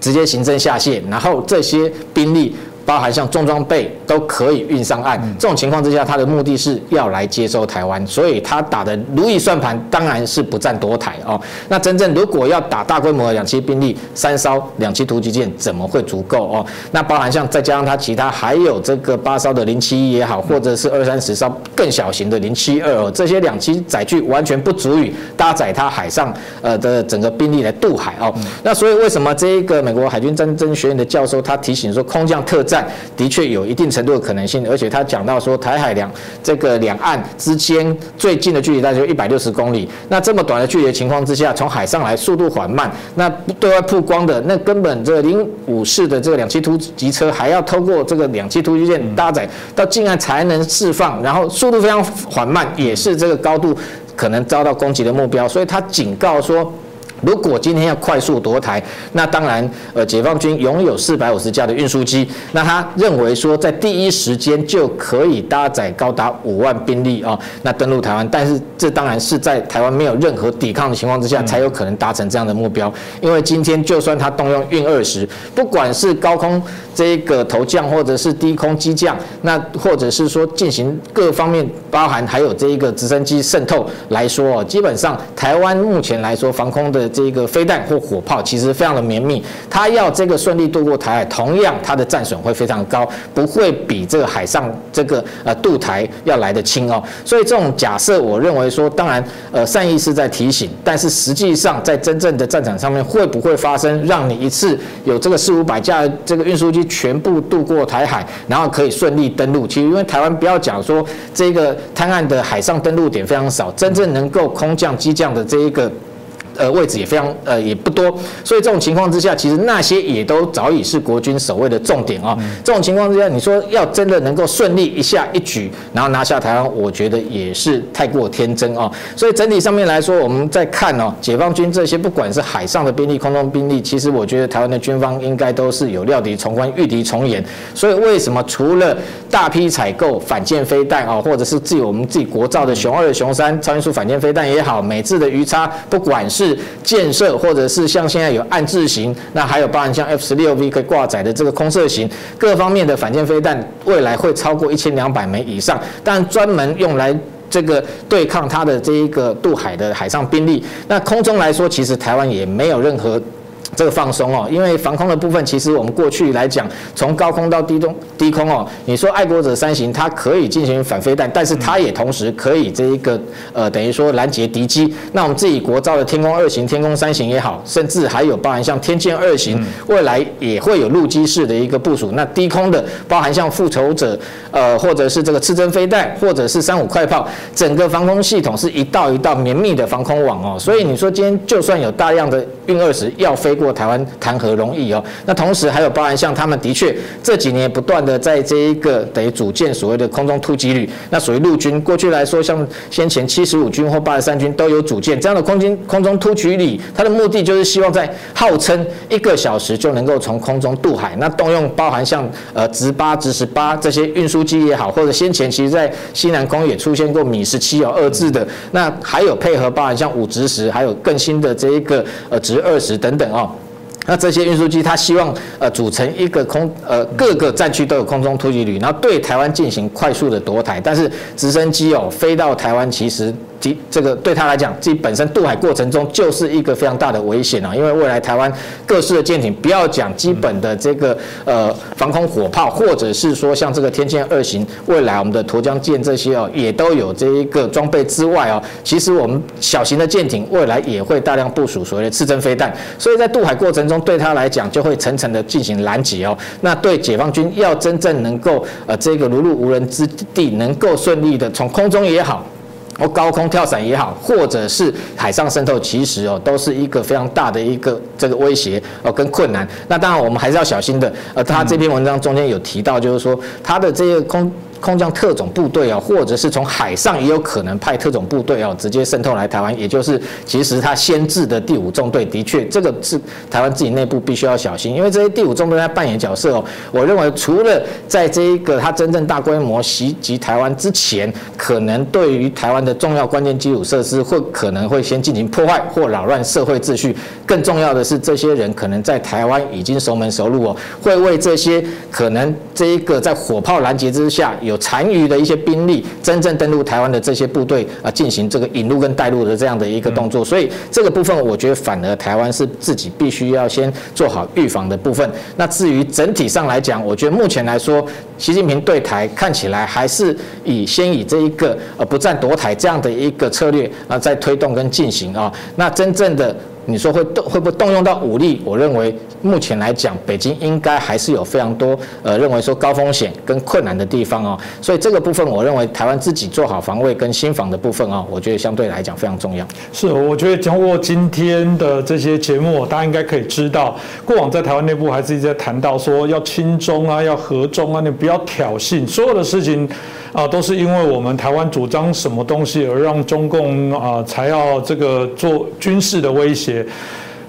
直接行政下线，然后这些兵力。包含像重装备都可以运上岸，这种情况之下，他的目的是要来接收台湾，所以他打的如意算盘当然是不占多台哦。那真正如果要打大规模的两栖兵力，三艘两栖突击舰怎么会足够哦？那包含像再加上他其他还有这个八艘的零七一也好，或者是二三十艘更小型的零七二哦，这些两栖载具完全不足以搭载他海上呃的整个兵力来渡海哦。那所以为什么这一个美国海军战争学院的教授他提醒说，空降特战？的确有一定程度的可能性，而且他讲到说台海两这个两岸之间最近的距离大概就一百六十公里，那这么短的距离的情况之下，从海上来速度缓慢，那对外曝光的那根本这零五式的这个两栖突击车还要透过这个两栖突击舰搭载到近岸才能释放，然后速度非常缓慢，也是这个高度可能遭到攻击的目标，所以他警告说。如果今天要快速夺台，那当然，呃，解放军拥有四百五十架的运输机，那他认为说，在第一时间就可以搭载高达五万兵力啊，那登陆台湾。但是这当然是在台湾没有任何抵抗的情况之下，才有可能达成这样的目标。因为今天就算他动用运二十，不管是高空这个投降，或者是低空机降，那或者是说进行各方面，包含还有这一个直升机渗透来说，基本上台湾目前来说防空的。这个飞弹或火炮其实非常的绵密，它要这个顺利渡过台海，同样它的战损会非常高，不会比这个海上这个呃渡台要来得轻哦。所以这种假设，我认为说，当然呃善意是在提醒，但是实际上在真正的战场上面会不会发生，让你一次有这个四五百架这个运输机全部渡过台海，然后可以顺利登陆？其实因为台湾不要讲说这个滩岸的海上登陆点非常少，真正能够空降机降的这一个。呃，位置也非常呃也不多，所以这种情况之下，其实那些也都早已是国军守卫的重点啊。这种情况之下，你说要真的能够顺利一下一举，然后拿下台湾，我觉得也是太过天真啊。所以整体上面来说，我们在看哦，解放军这些不管是海上的兵力、空中兵力，其实我觉得台湾的军方应该都是有料敌从宽、御敌从严。所以为什么除了大批采购反舰飞弹啊，或者是自己我们自己国造的熊二、熊三超音速反舰飞弹也好，美制的鱼叉，不管是是建设，或者是像现在有暗制型，那还有包含像 F 十六 V 可以挂载的这个空射型，各方面的反舰飞弹，未来会超过一千两百枚以上。但专门用来这个对抗它的这一个渡海的海上兵力，那空中来说，其实台湾也没有任何。这个放松哦，因为防空的部分，其实我们过去来讲，从高空到低中低空哦，你说爱国者三型它可以进行反飞弹，但是它也同时可以这一个呃等于说拦截敌机。那我们自己国造的天宫二型、天宫三型也好，甚至还有包含像天剑二型，未来也会有陆基式的一个部署。那低空的包含像复仇者呃或者是这个刺针飞弹，或者是三五快炮，整个防空系统是一道一道绵密的防空网哦。所以你说今天就算有大量的运二十要飞过。台湾谈何容易哦？那同时还有包含像他们的确这几年不断的在这一个等于组建所谓的空中突击旅，那属于陆军。过去来说，像先前七十五军或八十三军都有组建这样的空军空中突击旅，它的目的就是希望在号称一个小时就能够从空中渡海。那动用包含像呃直八、直十八这些运输机也好，或者先前其实在西南空也出现过米十七哦二字的，那还有配合包含像五直十，还有更新的这一个呃直二十等等哦。那这些运输机，它希望呃组成一个空呃各个战区都有空中突击旅，然后对台湾进行快速的夺台。但是直升机哦飞到台湾，其实。这个对他来讲，自己本身渡海过程中就是一个非常大的危险啊！因为未来台湾各式的舰艇，不要讲基本的这个呃防空火炮，或者是说像这个天剑二型，未来我们的沱江舰这些哦，也都有这一个装备之外哦，其实我们小型的舰艇未来也会大量部署所谓的刺针飞弹，所以在渡海过程中，对他来讲就会层层的进行拦截哦。那对解放军要真正能够呃这个如入无人之地，能够顺利的从空中也好。哦高空跳伞也好，或者是海上渗透，其实哦都是一个非常大的一个这个威胁哦跟困难。那当然我们还是要小心的。呃，他这篇文章中间有提到，就是说他的这个空。空降特种部队啊，或者是从海上也有可能派特种部队啊，直接渗透来台湾。也就是其实他先制的第五纵队，的确这个是台湾自己内部必须要小心，因为这些第五纵队在扮演角色哦。我认为除了在这一个他真正大规模袭击台湾之前，可能对于台湾的重要关键基础设施会可能会先进行破坏或扰乱社会秩序。更重要的是，这些人可能在台湾已经熟门熟路哦，会为这些可能这一个在火炮拦截之下有。残余的一些兵力，真正登陆台湾的这些部队啊，进行这个引入跟带入的这样的一个动作，所以这个部分我觉得反而台湾是自己必须要先做好预防的部分。那至于整体上来讲，我觉得目前来说，习近平对台看起来还是以先以这一个呃不战夺台这样的一个策略啊在推动跟进行啊。那真正的你说会动会不会动用到武力？我认为目前来讲，北京应该还是有非常多呃认为说高风险跟困难的地方哦。所以这个部分，我认为台湾自己做好防卫跟新防的部分哦，我觉得相对来讲非常重要。是，我觉得通过今天的这些节目，大家应该可以知道，过往在台湾内部还是一直在谈到说要亲中啊，要和中啊，你不要挑衅，所有的事情啊，都是因为我们台湾主张什么东西而让中共啊才要这个做军事的威胁。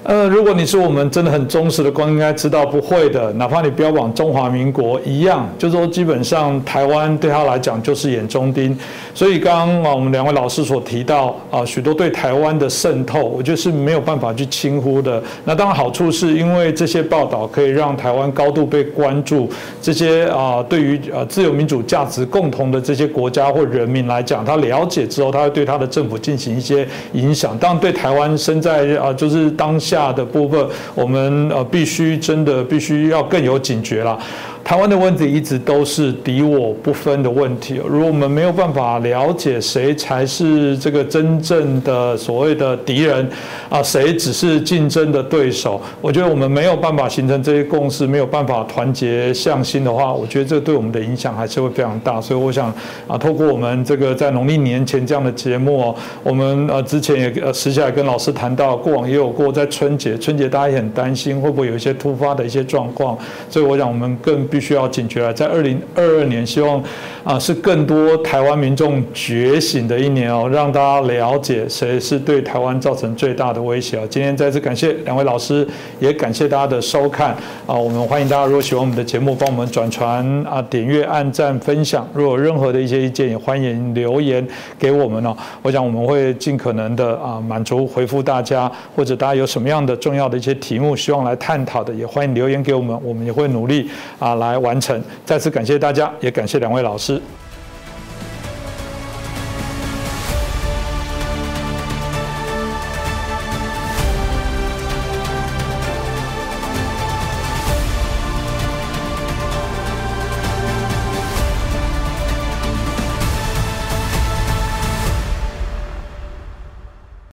呃，如果你是我们真的很忠实的观众，应该知道不会的。哪怕你标榜中华民国一样，就说基本上台湾对他来讲就是眼中钉。所以刚刚啊，我们两位老师所提到啊，许多对台湾的渗透，我觉得是没有办法去轻忽的。那当然好处是因为这些报道可以让台湾高度被关注。这些啊，对于呃自由民主价值共同的这些国家或人民来讲，他了解之后，他会对他的政府进行一些影响。当然对台湾身在啊，就是当下。下的部分，我们呃必须真的必须要更有警觉了。台湾的问题一直都是敌我不分的问题。如果我们没有办法了解谁才是这个真正的所谓的敌人啊，谁只是竞争的对手，我觉得我们没有办法形成这些共识，没有办法团结向心的话，我觉得这对我们的影响还是会非常大。所以我想啊，透过我们这个在农历年前这样的节目，我们呃之前也呃私下跟老师谈到，过往也有过在春节，春节大家也很担心会不会有一些突发的一些状况，所以我想我们更。必须要警觉了，在二零二二年，希望啊是更多台湾民众觉醒的一年哦，让大家了解谁是对台湾造成最大的威胁今天再次感谢两位老师，也感谢大家的收看啊！我们欢迎大家，如果喜欢我们的节目，帮我们转传啊、点阅、按赞、分享。如果有任何的一些意见，也欢迎留言给我们哦。我想我们会尽可能的啊满足回复大家，或者大家有什么样的重要的一些题目希望来探讨的，也欢迎留言给我们，我们也会努力啊来。来完成，再次感谢大家，也感谢两位老师。